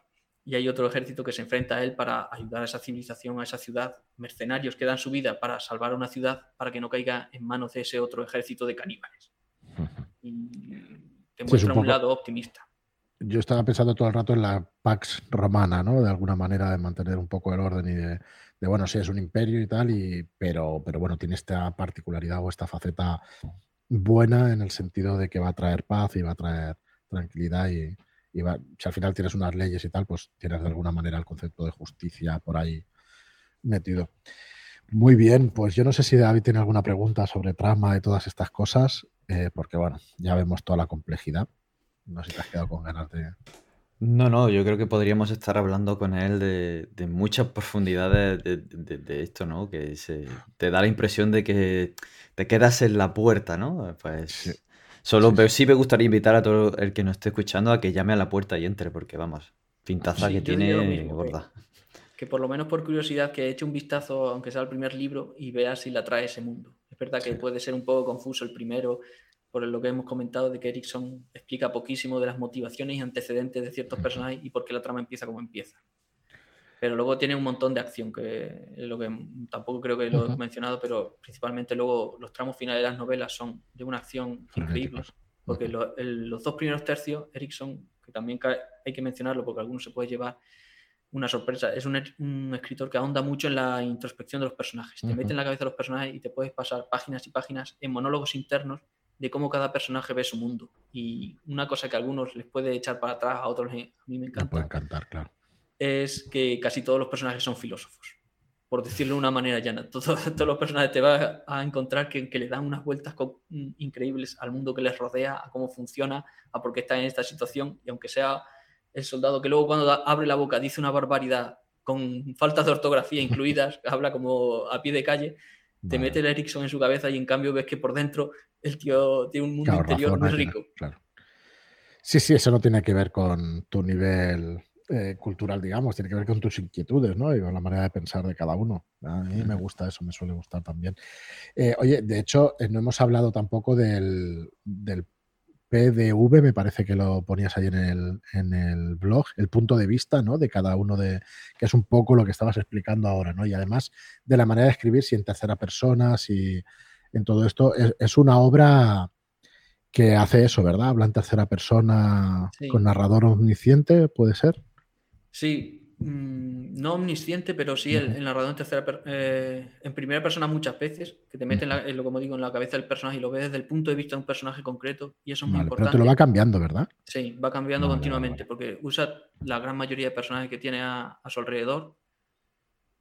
y hay otro ejército que se enfrenta a él para ayudar a esa civilización, a esa ciudad, mercenarios que dan su vida para salvar a una ciudad para que no caiga en manos de ese otro ejército de caníbales. Y te muestra un, lado optimista. Yo estaba pensando todo el rato en la Pax Romana, ¿no? De alguna manera de mantener un poco el orden y de, bueno, sí, es un imperio y tal, y, pero, pero bueno, tiene esta particularidad o esta faceta buena en el sentido de que va a traer paz y va a traer tranquilidad y, y si al final tienes unas leyes y tal, pues tienes de alguna manera el concepto de justicia por ahí metido. Muy bien, pues yo no sé si David tiene alguna pregunta sobre trama y todas estas cosas, eh, porque bueno, ya vemos toda la complejidad. No sé si te has quedado con ganas de... No, no, yo creo que podríamos estar hablando con él de, muchas profundidades de, esto, ¿no? Que se, te da la impresión de que te quedas en la puerta, ¿no? Pues Solo sí, me gustaría invitar a todo el que nos esté escuchando a que llame a la puerta y entre, porque vamos, pintaza que tiene gorda. Que, por lo menos por curiosidad que eche un vistazo, aunque sea el primer libro, y vea si la trae ese mundo. Es verdad que puede ser un poco confuso el primero, por lo que hemos comentado de que Erickson explica poquísimo de las motivaciones y antecedentes de ciertos personajes y por qué la trama empieza como empieza. Pero luego tiene un montón de acción, que es lo que tampoco creo que lo he mencionado, pero principalmente luego los tramos finales de las novelas son de una acción increíble, porque los dos primeros tercios, Erickson, que también hay que mencionarlo porque algunos se puede llevar una sorpresa, es un, escritor que ahonda mucho en la introspección de los personajes, te mete en la cabeza de los personajes y te puedes pasar páginas y páginas en monólogos internos de cómo cada personaje ve su mundo. Y una cosa que a algunos les puede echar para atrás, a otros a mí me encanta. Me puede encantar, claro es que casi todos los personajes son filósofos, por decirlo de una manera llana. (laughs) Todos, todos los personajes te vas a encontrar que, le dan unas vueltas mm, increíbles al mundo que les rodea, a cómo funciona, a por qué están en esta situación, y aunque sea el soldado que luego cuando abre la boca dice una barbaridad con faltas de ortografía incluidas, (laughs) habla como a pie de calle, te mete el Erickson en su cabeza y en cambio ves que por dentro el tío tiene un mundo interior muy rico. Claro. Sí, sí, eso no tiene que ver con tu nivel eh, cultural, digamos, tiene que ver con tus inquietudes, ¿no? Y con la manera de pensar de cada uno. A mí me gusta eso, me suele gustar también. Eh, oye, de hecho, eh, no hemos hablado tampoco del, del, PDV, me parece que lo ponías ahí en el, en el blog, el punto de vista, ¿no? De cada uno de, que es un poco lo que estabas explicando ahora, ¿no? Y además de la manera de escribir, si en tercera persona, si en todo esto, es, una obra que hace eso, ¿verdad? Habla en tercera persona con narrador omnisciente, ¿puede ser? Sí, mm, no omnisciente, pero sí el, narrador en, tercera, eh, en primera persona muchas veces, que te mete, en, lo como digo, en la cabeza del personaje y lo ves desde el punto de vista de un personaje concreto y eso es muy importante. Pero te lo va cambiando, ¿verdad? Sí, va cambiando continuamente porque usa la gran mayoría de personajes que tiene a, su alrededor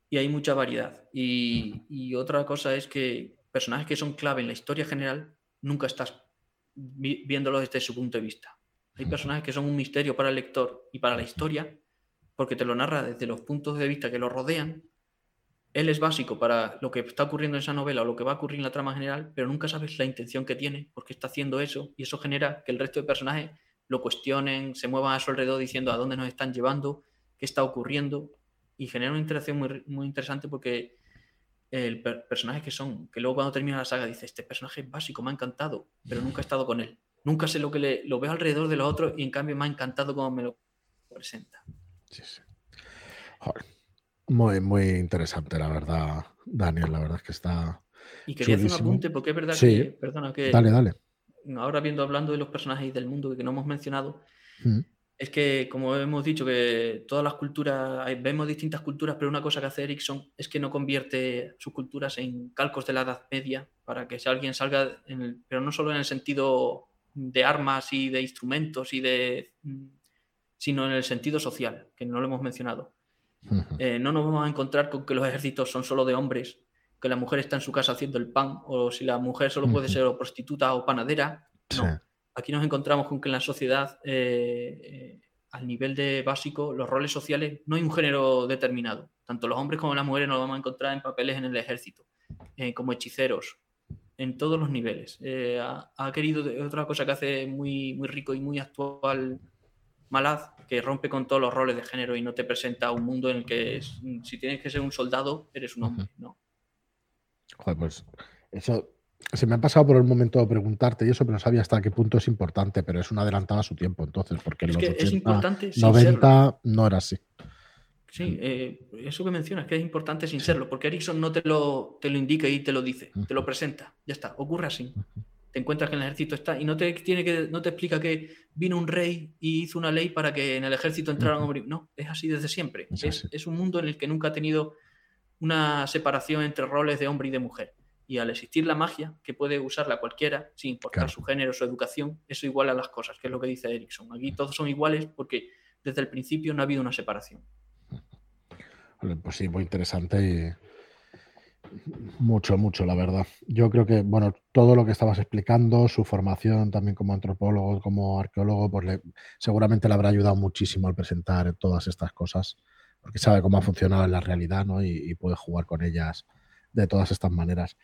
y hay mucha variedad. Y, y, otra cosa es que personajes que son clave en la historia general nunca estás viéndolo desde su punto de vista. Hay personajes que son un misterio para el lector y para la historia porque te lo narra desde los puntos de vista que lo rodean. Él es básico para lo que está ocurriendo en esa novela o lo que va a ocurrir en la trama general, pero nunca sabes la intención que tiene, porque está haciendo eso, y eso genera que el resto de personajes lo cuestionen, se muevan a su alrededor diciendo a dónde nos están llevando, qué está ocurriendo, y genera una interacción muy, muy interesante porque el personaje que son, que luego cuando termina la saga dice, este personaje es básico, me ha encantado, pero nunca he estado con él. Nunca sé lo que le, lo veo alrededor de los otros y en cambio me ha encantado cómo me lo presenta. Sí, sí. Muy, muy interesante, la verdad, Daniel. La verdad es que está. Y quería hacer un apunte, porque es verdad que. Perdona, que. Dale, dale. Ahora viendo, hablando de los personajes del mundo que no hemos mencionado, mm. es que, como hemos dicho, que todas las culturas, vemos distintas culturas, pero una cosa que hace Erickson es que no convierte sus culturas en calcos de la Edad Media para que si alguien salga, pero no solo en el sentido de armas y de instrumentos y de mm, sino en el sentido social, que no lo hemos mencionado. Eh, no nos vamos a encontrar con que los ejércitos son solo de hombres, que la mujer está en su casa haciendo el pan, o si la mujer solo puede ser o prostituta o panadera. No. Aquí nos encontramos con que en la sociedad, eh, eh, al nivel de básico, los roles sociales, no hay un género determinado. Tanto los hombres como las mujeres nos vamos a encontrar en papeles en el ejército, como hechiceros, en todos los niveles. Ha, ha, querido, otra cosa que hace muy, muy rico y muy actual Malaz, que rompe con todos los roles de género y no te presenta un mundo en el que si tienes que ser un soldado, eres un hombre, ¿no? Joder, pues eso Se me ha pasado por el momento de preguntarte y eso, pero no sabía hasta qué punto es importante, pero es una adelantada a su tiempo, entonces, porque en Es los que es 80, importante sin 90 no era así. Sí, eh, eso que mencionas, que es importante sin serlo, porque Ericsson no te lo, te lo indica y te lo dice, te lo presenta, ya está, ocurre así. Te encuentras que en el ejército está y no te, tiene que, no te explica que vino un rey y hizo una ley para que en el ejército entraran hombres. No, es así desde siempre. Es Es, así. es un mundo en el que nunca ha tenido una separación entre roles de hombre y de mujer. Y al existir la magia, que puede usarla cualquiera, sin importar Claro. su género, su educación, eso iguala las cosas, que es lo que dice Ericsson. Aquí todos son iguales porque desde el principio no ha habido una separación. Pues sí, muy interesante y mucho, mucho, la verdad. Yo creo que, bueno, todo lo que estabas explicando, su formación también como antropólogo, como arqueólogo, pues le- seguramente le habrá ayudado muchísimo al presentar todas estas cosas, porque sabe cómo ha funcionado en la realidad, ¿no? Y, y puede jugar con ellas de todas estas maneras.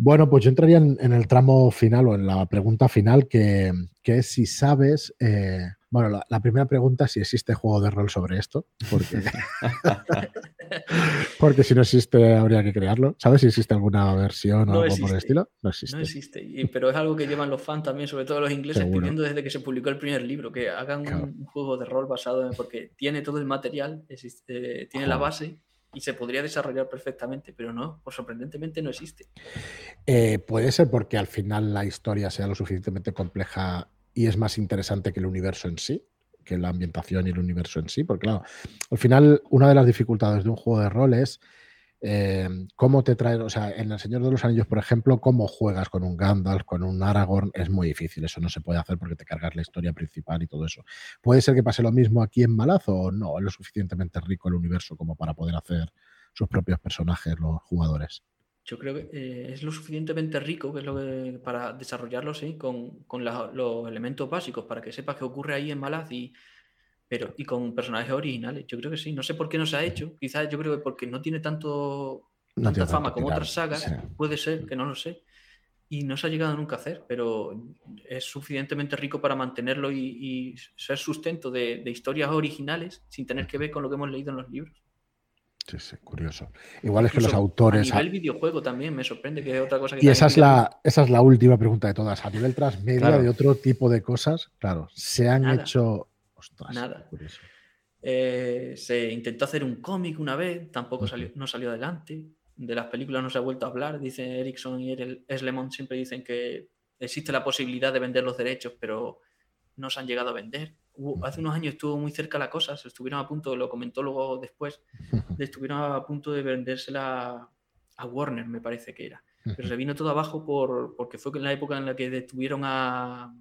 Bueno, pues yo entraría en, en el tramo final o en la pregunta final, que, que es si sabes, eh, bueno, la, la primera pregunta es si existe juego de rol sobre esto, porque, (laughs) porque si no existe habría que crearlo. ¿Sabes si existe alguna versión o No algo por el estilo? No existe. No existe, y- pero es algo que llevan los fans también, sobre todo los ingleses, Seguro. pidiendo desde que se publicó el primer libro, que hagan un- Claro. un, juego de rol basado en, porque tiene todo el material, existe- eh, tiene la base y se podría desarrollar perfectamente, pero no, pues sorprendentemente no existe. Eh, puede ser porque al final la historia sea lo suficientemente compleja y es más interesante que el universo en sí, que la ambientación y el universo en sí, porque claro, al final una de las dificultades de un juego de rol es eh, cómo te trae, o sea, en El Señor de los Anillos, por ejemplo, cómo juegas con un Gandalf, con un Aragorn, es muy difícil, eso no se puede hacer porque te cargas la historia principal y todo eso. ¿Puede ser que pase lo mismo aquí en Malazo o no? ¿Es lo suficientemente rico el universo como para poder hacer sus propios personajes los jugadores? Yo creo que eh, es lo suficientemente rico que es lo que, para desarrollarlo sí, con, con los elementos básicos, para que sepas qué ocurre ahí en Malaz y, pero, y con personajes originales. Yo creo que sí. No sé por qué no se ha hecho. Quizás yo creo que porque no tiene tanto No tanta tiene fama tanto como tirar, otras sagas, sí. puede ser, que no lo sé. Y no se ha llegado nunca a hacer, pero es suficientemente rico para mantenerlo y, y ser sustento de, de historias originales sin tener que ver con lo que hemos leído en los libros. Sí, sí, curioso. Igual es que los autores... A nivel videojuego también me sorprende que es otra cosa que Y esa es, la, esa es la última pregunta de todas. A nivel transmedia Claro. de otro tipo de cosas, claro, se han Nada. hecho... Ostras, Nada. Eh, se intentó hacer un cómic una vez, tampoco salió, no salió adelante. De las películas no se ha vuelto a hablar. Dice Erickson y el Eslemon siempre dicen que existe la posibilidad de vender los derechos, pero no se han llegado a vender. Hubo- hace unos años estuvo muy cerca la cosa, se estuvieron a punto, lo comentó luego después, (laughs) de- estuvieron a punto de vendérsela a Warner, me parece que era. Pero se vino todo abajo por, porque fue en la época en la que detuvieron a...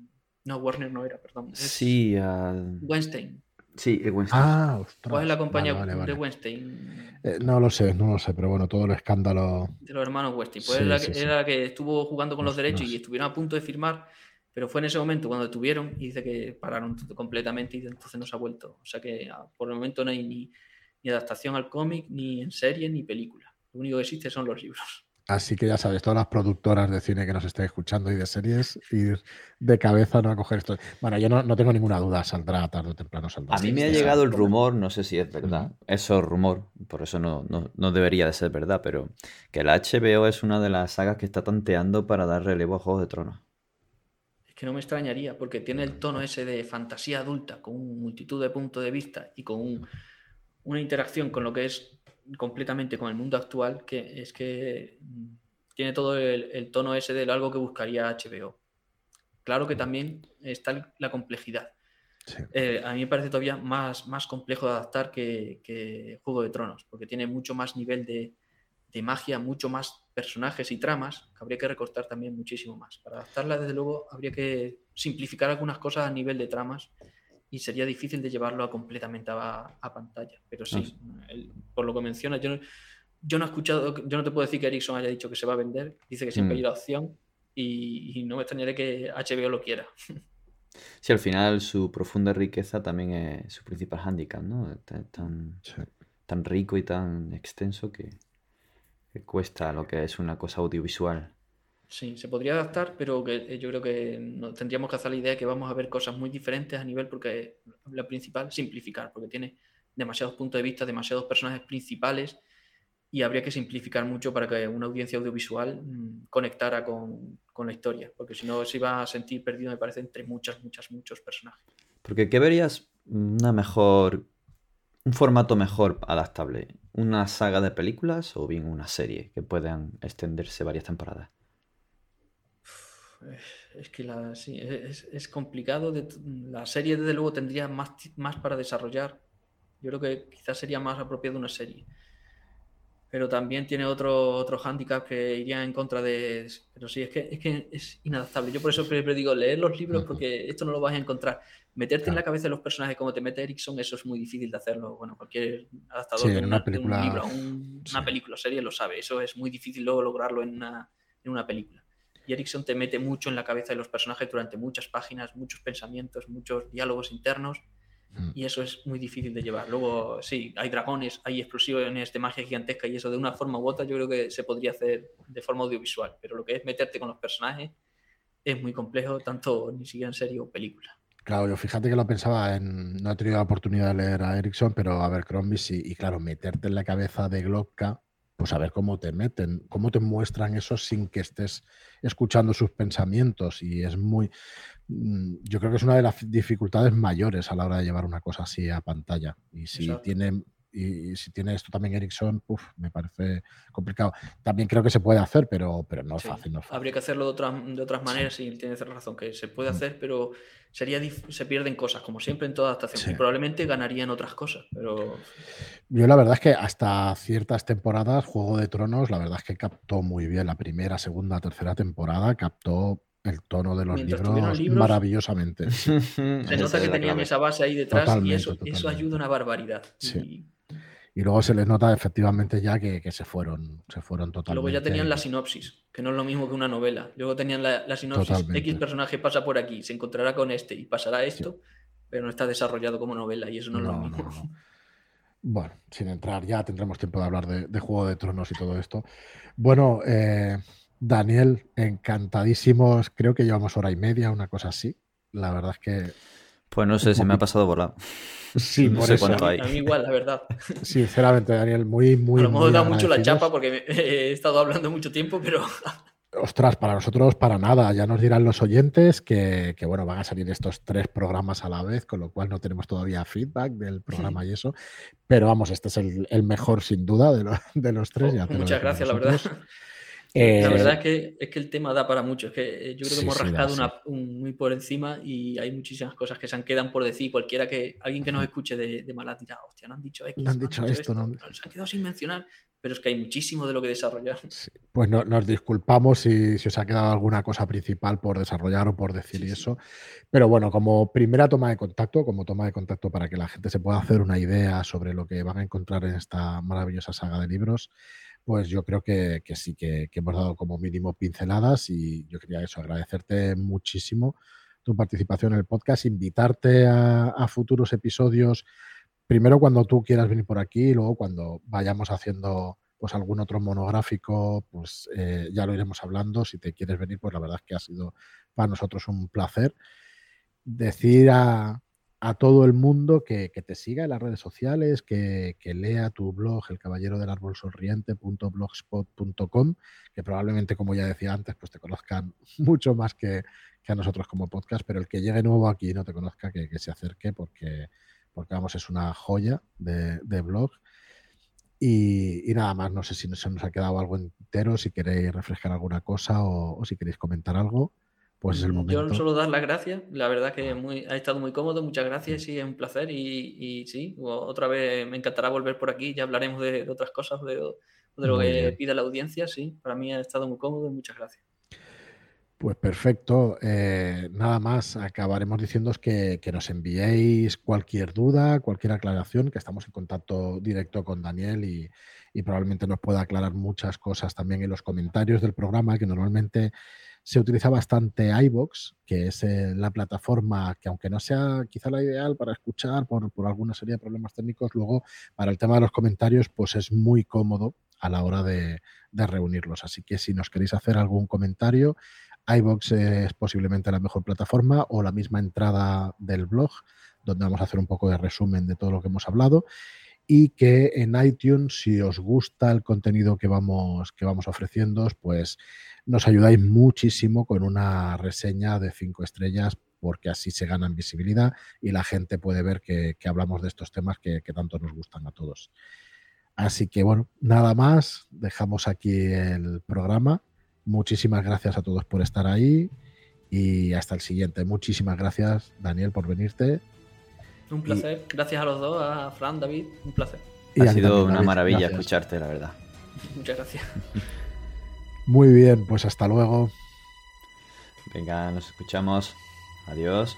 No, Warner no era, perdón. es Sí, al- Weinstein. sí, el Weinstein. Ah, ostras. ¿Cuál es la compañía Vale, vale, de vale. Weinstein? Eh, no lo sé, no lo sé, pero bueno, todo el escándalo... De los hermanos Weinstein. Pues Sí, era, sí, que, sí. era la que estuvo jugando con los derechos y estuvieron a punto de firmar, pero fue en ese momento cuando detuvieron y dice que pararon completamente y entonces no se ha vuelto. O sea que ah, por el momento no hay ni, ni adaptación al cómic, ni en serie, ni película. Lo único que existe son los libros. Así que ya sabes, todas las productoras de cine que nos estén escuchando y de series, ir de cabeza no a coger esto. Bueno, yo no, no tengo ninguna duda, saldrá tarde o temprano. Saldrá. A mí me ha llegado el rumor, no sé si es verdad, eso es rumor, por eso no, no, no debería de ser verdad, pero que la HBO es una de las sagas que está tanteando para dar relevo a Juegos de Tronos. Es que no me extrañaría, porque tiene el tono ese de fantasía adulta, con una multitud de puntos de vista y con un- una interacción con lo que es completamente con el mundo actual, que es que mm, tiene todo el, el tono ese de algo que buscaría HBO. Claro que también está la complejidad. Sí. Eh, a mí me parece todavía más, más complejo de adaptar que, que Juego de Tronos, porque tiene mucho más nivel de, de magia, mucho más personajes y tramas, que habría que recortar también muchísimo más. Para adaptarla, desde luego, habría que simplificar algunas cosas a nivel de tramas y sería difícil de llevarlo a completamente a, a pantalla. Pero sí, el- por lo que mencionas, yo no, yo no he escuchado, yo no te puedo decir que Ericsson haya dicho que se va a vender, dice que siempre Mm. hay la opción y, y no me extrañaré que HBO lo quiera. (laughs) Sí, al final su profunda riqueza también es su principal hándicap, ¿no? Es tan- tan, Sí. tan rico y tan extenso que, que cuesta lo que es una cosa audiovisual. Sí, se podría adaptar, pero que eh, yo creo que tendríamos que hacer la idea de que vamos a ver cosas muy diferentes a nivel, porque la principal, simplificar, porque tiene demasiados puntos de vista, demasiados personajes principales y habría que simplificar mucho para que una audiencia audiovisual mm, conectara con, con, la historia, porque si no se iba a sentir perdido, me parece, entre muchas, muchas, muchos personajes. Porque ¿qué verías una mejor, un formato mejor adaptable? ¿Una saga de películas o bien una serie que puedan extenderse varias temporadas? Es que la, sí, es, es, complicado. De, la serie, desde luego, tendría más, más para desarrollar. Yo creo que quizás sería más apropiado una serie pero también tiene otro, otro hándicap que iría en contra de... Pero sí, es que, es que es inadaptable. Yo por eso siempre digo, leer los libros porque esto no lo vas a encontrar. Meterte en la cabeza de los personajes como te mete Erickson, eso es muy difícil de hacerlo. Bueno, cualquier adaptador de, una, película, un libro, una película, serie lo sabe. Eso es muy difícil luego lograrlo en una, en una película. Y Erickson te mete mucho en la cabeza de los personajes durante muchas páginas, muchos pensamientos, muchos diálogos internos Mm. Y eso es muy difícil de llevar. Luego, sí, hay dragones, hay explosiones de magia gigantesca y eso de una forma u otra yo creo que se podría hacer de forma audiovisual. Pero lo que es meterte con los personajes es muy complejo, tanto ni siquiera en serie o película. Claro, yo fíjate que lo pensaba en. No he tenido la oportunidad de leer a Erickson, pero a ver, Crombie sí. Y claro, meterte en la cabeza de Glocka, pues a ver cómo te meten, cómo te muestran eso sin que estés escuchando sus pensamientos. Y es muy. Mm, yo creo que es una de las dificultades mayores a la hora de llevar una cosa así a pantalla. Y si tiene y, si tiene esto también Ericsson, me parece complicado. También creo que se puede hacer, pero, pero no, es fácil, Habría que hacerlo de, otras, de otras maneras y tienes razón, que se puede mm. hacer, pero sería se pierden cosas, como siempre en toda adaptación. Y probablemente ganarían otras cosas, pero... Yo la verdad es que hasta ciertas temporadas, Juego de Tronos, la verdad es que captó muy bien la primera, segunda, tercera temporada, captó el tono de los libros, maravillosamente. (laughs) Se nota que tenían esa base ahí detrás y eso, eso ayuda una barbaridad. Y... luego se les nota efectivamente ya que, se fueron, se fueron totalmente. Luego ya tenían la sinopsis, que no es lo mismo que una novela. Luego tenían la, sinopsis, X personaje pasa por aquí, se encontrará con este y pasará esto, pero no está desarrollado como novela y eso no, es lo mismo. (laughs) bueno, sin entrar, ya tendremos tiempo de hablar de, de, Juego de Tronos y todo esto. Bueno, eh, Daniel, encantadísimos. Creo que llevamos hora y media, una cosa así. La verdad es que. Pues no sé, se me ha pasado volado. Sí, no sé cuánto hay. A mí igual, la verdad. Sinceramente, Daniel, muy, muy. Pero hemos dado mucho la chapa porque (laughs) he estado hablando mucho tiempo, pero. (laughs) Ostras, para nosotros para nada. Ya nos dirán los oyentes que, bueno, van a salir estos tres programas a la vez, con lo cual no tenemos todavía feedback del programa y eso. Pero vamos, este es el, mejor sin duda de, los tres. Oh, muchas gracias, la verdad la verdad eh, es que, es que el tema da para mucho. Es que eh, yo creo que hemos rascado muy por encima y hay muchísimas cosas que se han quedado por decir. Cualquiera que, alguien que nos escuche de, de mala tirada, hostia, no han dicho X. No han dicho esto, ¿no? Se han quedado sin mencionar, pero es que hay muchísimo de lo que desarrollar. (laughs) Pues no, nos disculpamos si, si, os ha quedado alguna cosa principal por desarrollar o por decir eso. Pero bueno, como primera toma de contacto, como toma de contacto para que la gente se pueda hacer una idea sobre lo que van a encontrar en esta maravillosa saga de libros pues yo creo que, sí, que, hemos dado como mínimo pinceladas y yo quería eso, agradecerte muchísimo tu participación en el podcast, invitarte a, futuros episodios, primero cuando tú quieras venir por aquí y luego cuando vayamos haciendo pues algún otro monográfico, pues eh, ya lo iremos hablando. Si te quieres venir, pues la verdad es que ha sido para nosotros un placer. Decir a, todo el mundo que, te siga en las redes sociales, que, lea tu blog, el caballero del árbol sonriente.blogspot.com, que probablemente, como ya decía antes, pues te conozcan (laughs) mucho más que, a nosotros como podcast, pero el que llegue nuevo aquí y no te conozca, que, se acerque porque, porque, vamos, es una joya de, blog. Y, nada más, no sé si se nos ha quedado algo entero, si queréis refrescar alguna cosa o si queréis comentar algo pues es el momento. Yo solo dar las gracias, la verdad que muy, ha estado muy cómodo, muchas gracias y es un placer y, sí, otra vez me encantará volver por aquí, ya hablaremos de, otras cosas, de, de lo que pida la audiencia, sí, para mí ha estado muy cómodo, muchas gracias. Pues perfecto. Eh, nada más, acabaremos diciéndoos que, que, nos enviéis cualquier duda, cualquier aclaración, que estamos en contacto directo con Daniel y, y probablemente nos pueda aclarar muchas cosas también en los comentarios del programa, que normalmente se utiliza bastante iBox, que es eh, la plataforma que aunque no sea quizá la ideal para escuchar por, alguna serie de problemas técnicos, luego para el tema de los comentarios pues es muy cómodo a la hora de, reunirlos. Así que si nos queréis hacer algún comentario, iBox es posiblemente la mejor plataforma o la misma entrada del blog, donde vamos a hacer un poco de resumen de todo lo que hemos hablado. y que en iTunes, si os gusta el contenido que vamos, que vamos ofreciendo, pues nos ayudáis muchísimo con una reseña de cinco estrellas porque así se ganan visibilidad y la gente puede ver que, hablamos de estos temas que, tanto nos gustan a todos. Así que bueno, nada más, dejamos aquí el programa. Muchísimas gracias a todos por estar ahí y hasta el siguiente. Muchísimas gracias, Daniel, por venirte. Un placer. Gracias a los dos, a Fran, David, un placer. ha sido una maravilla escucharte, la verdad. Muchas gracias. Muy bien, pues hasta luego. Venga, nos escuchamos. Adiós.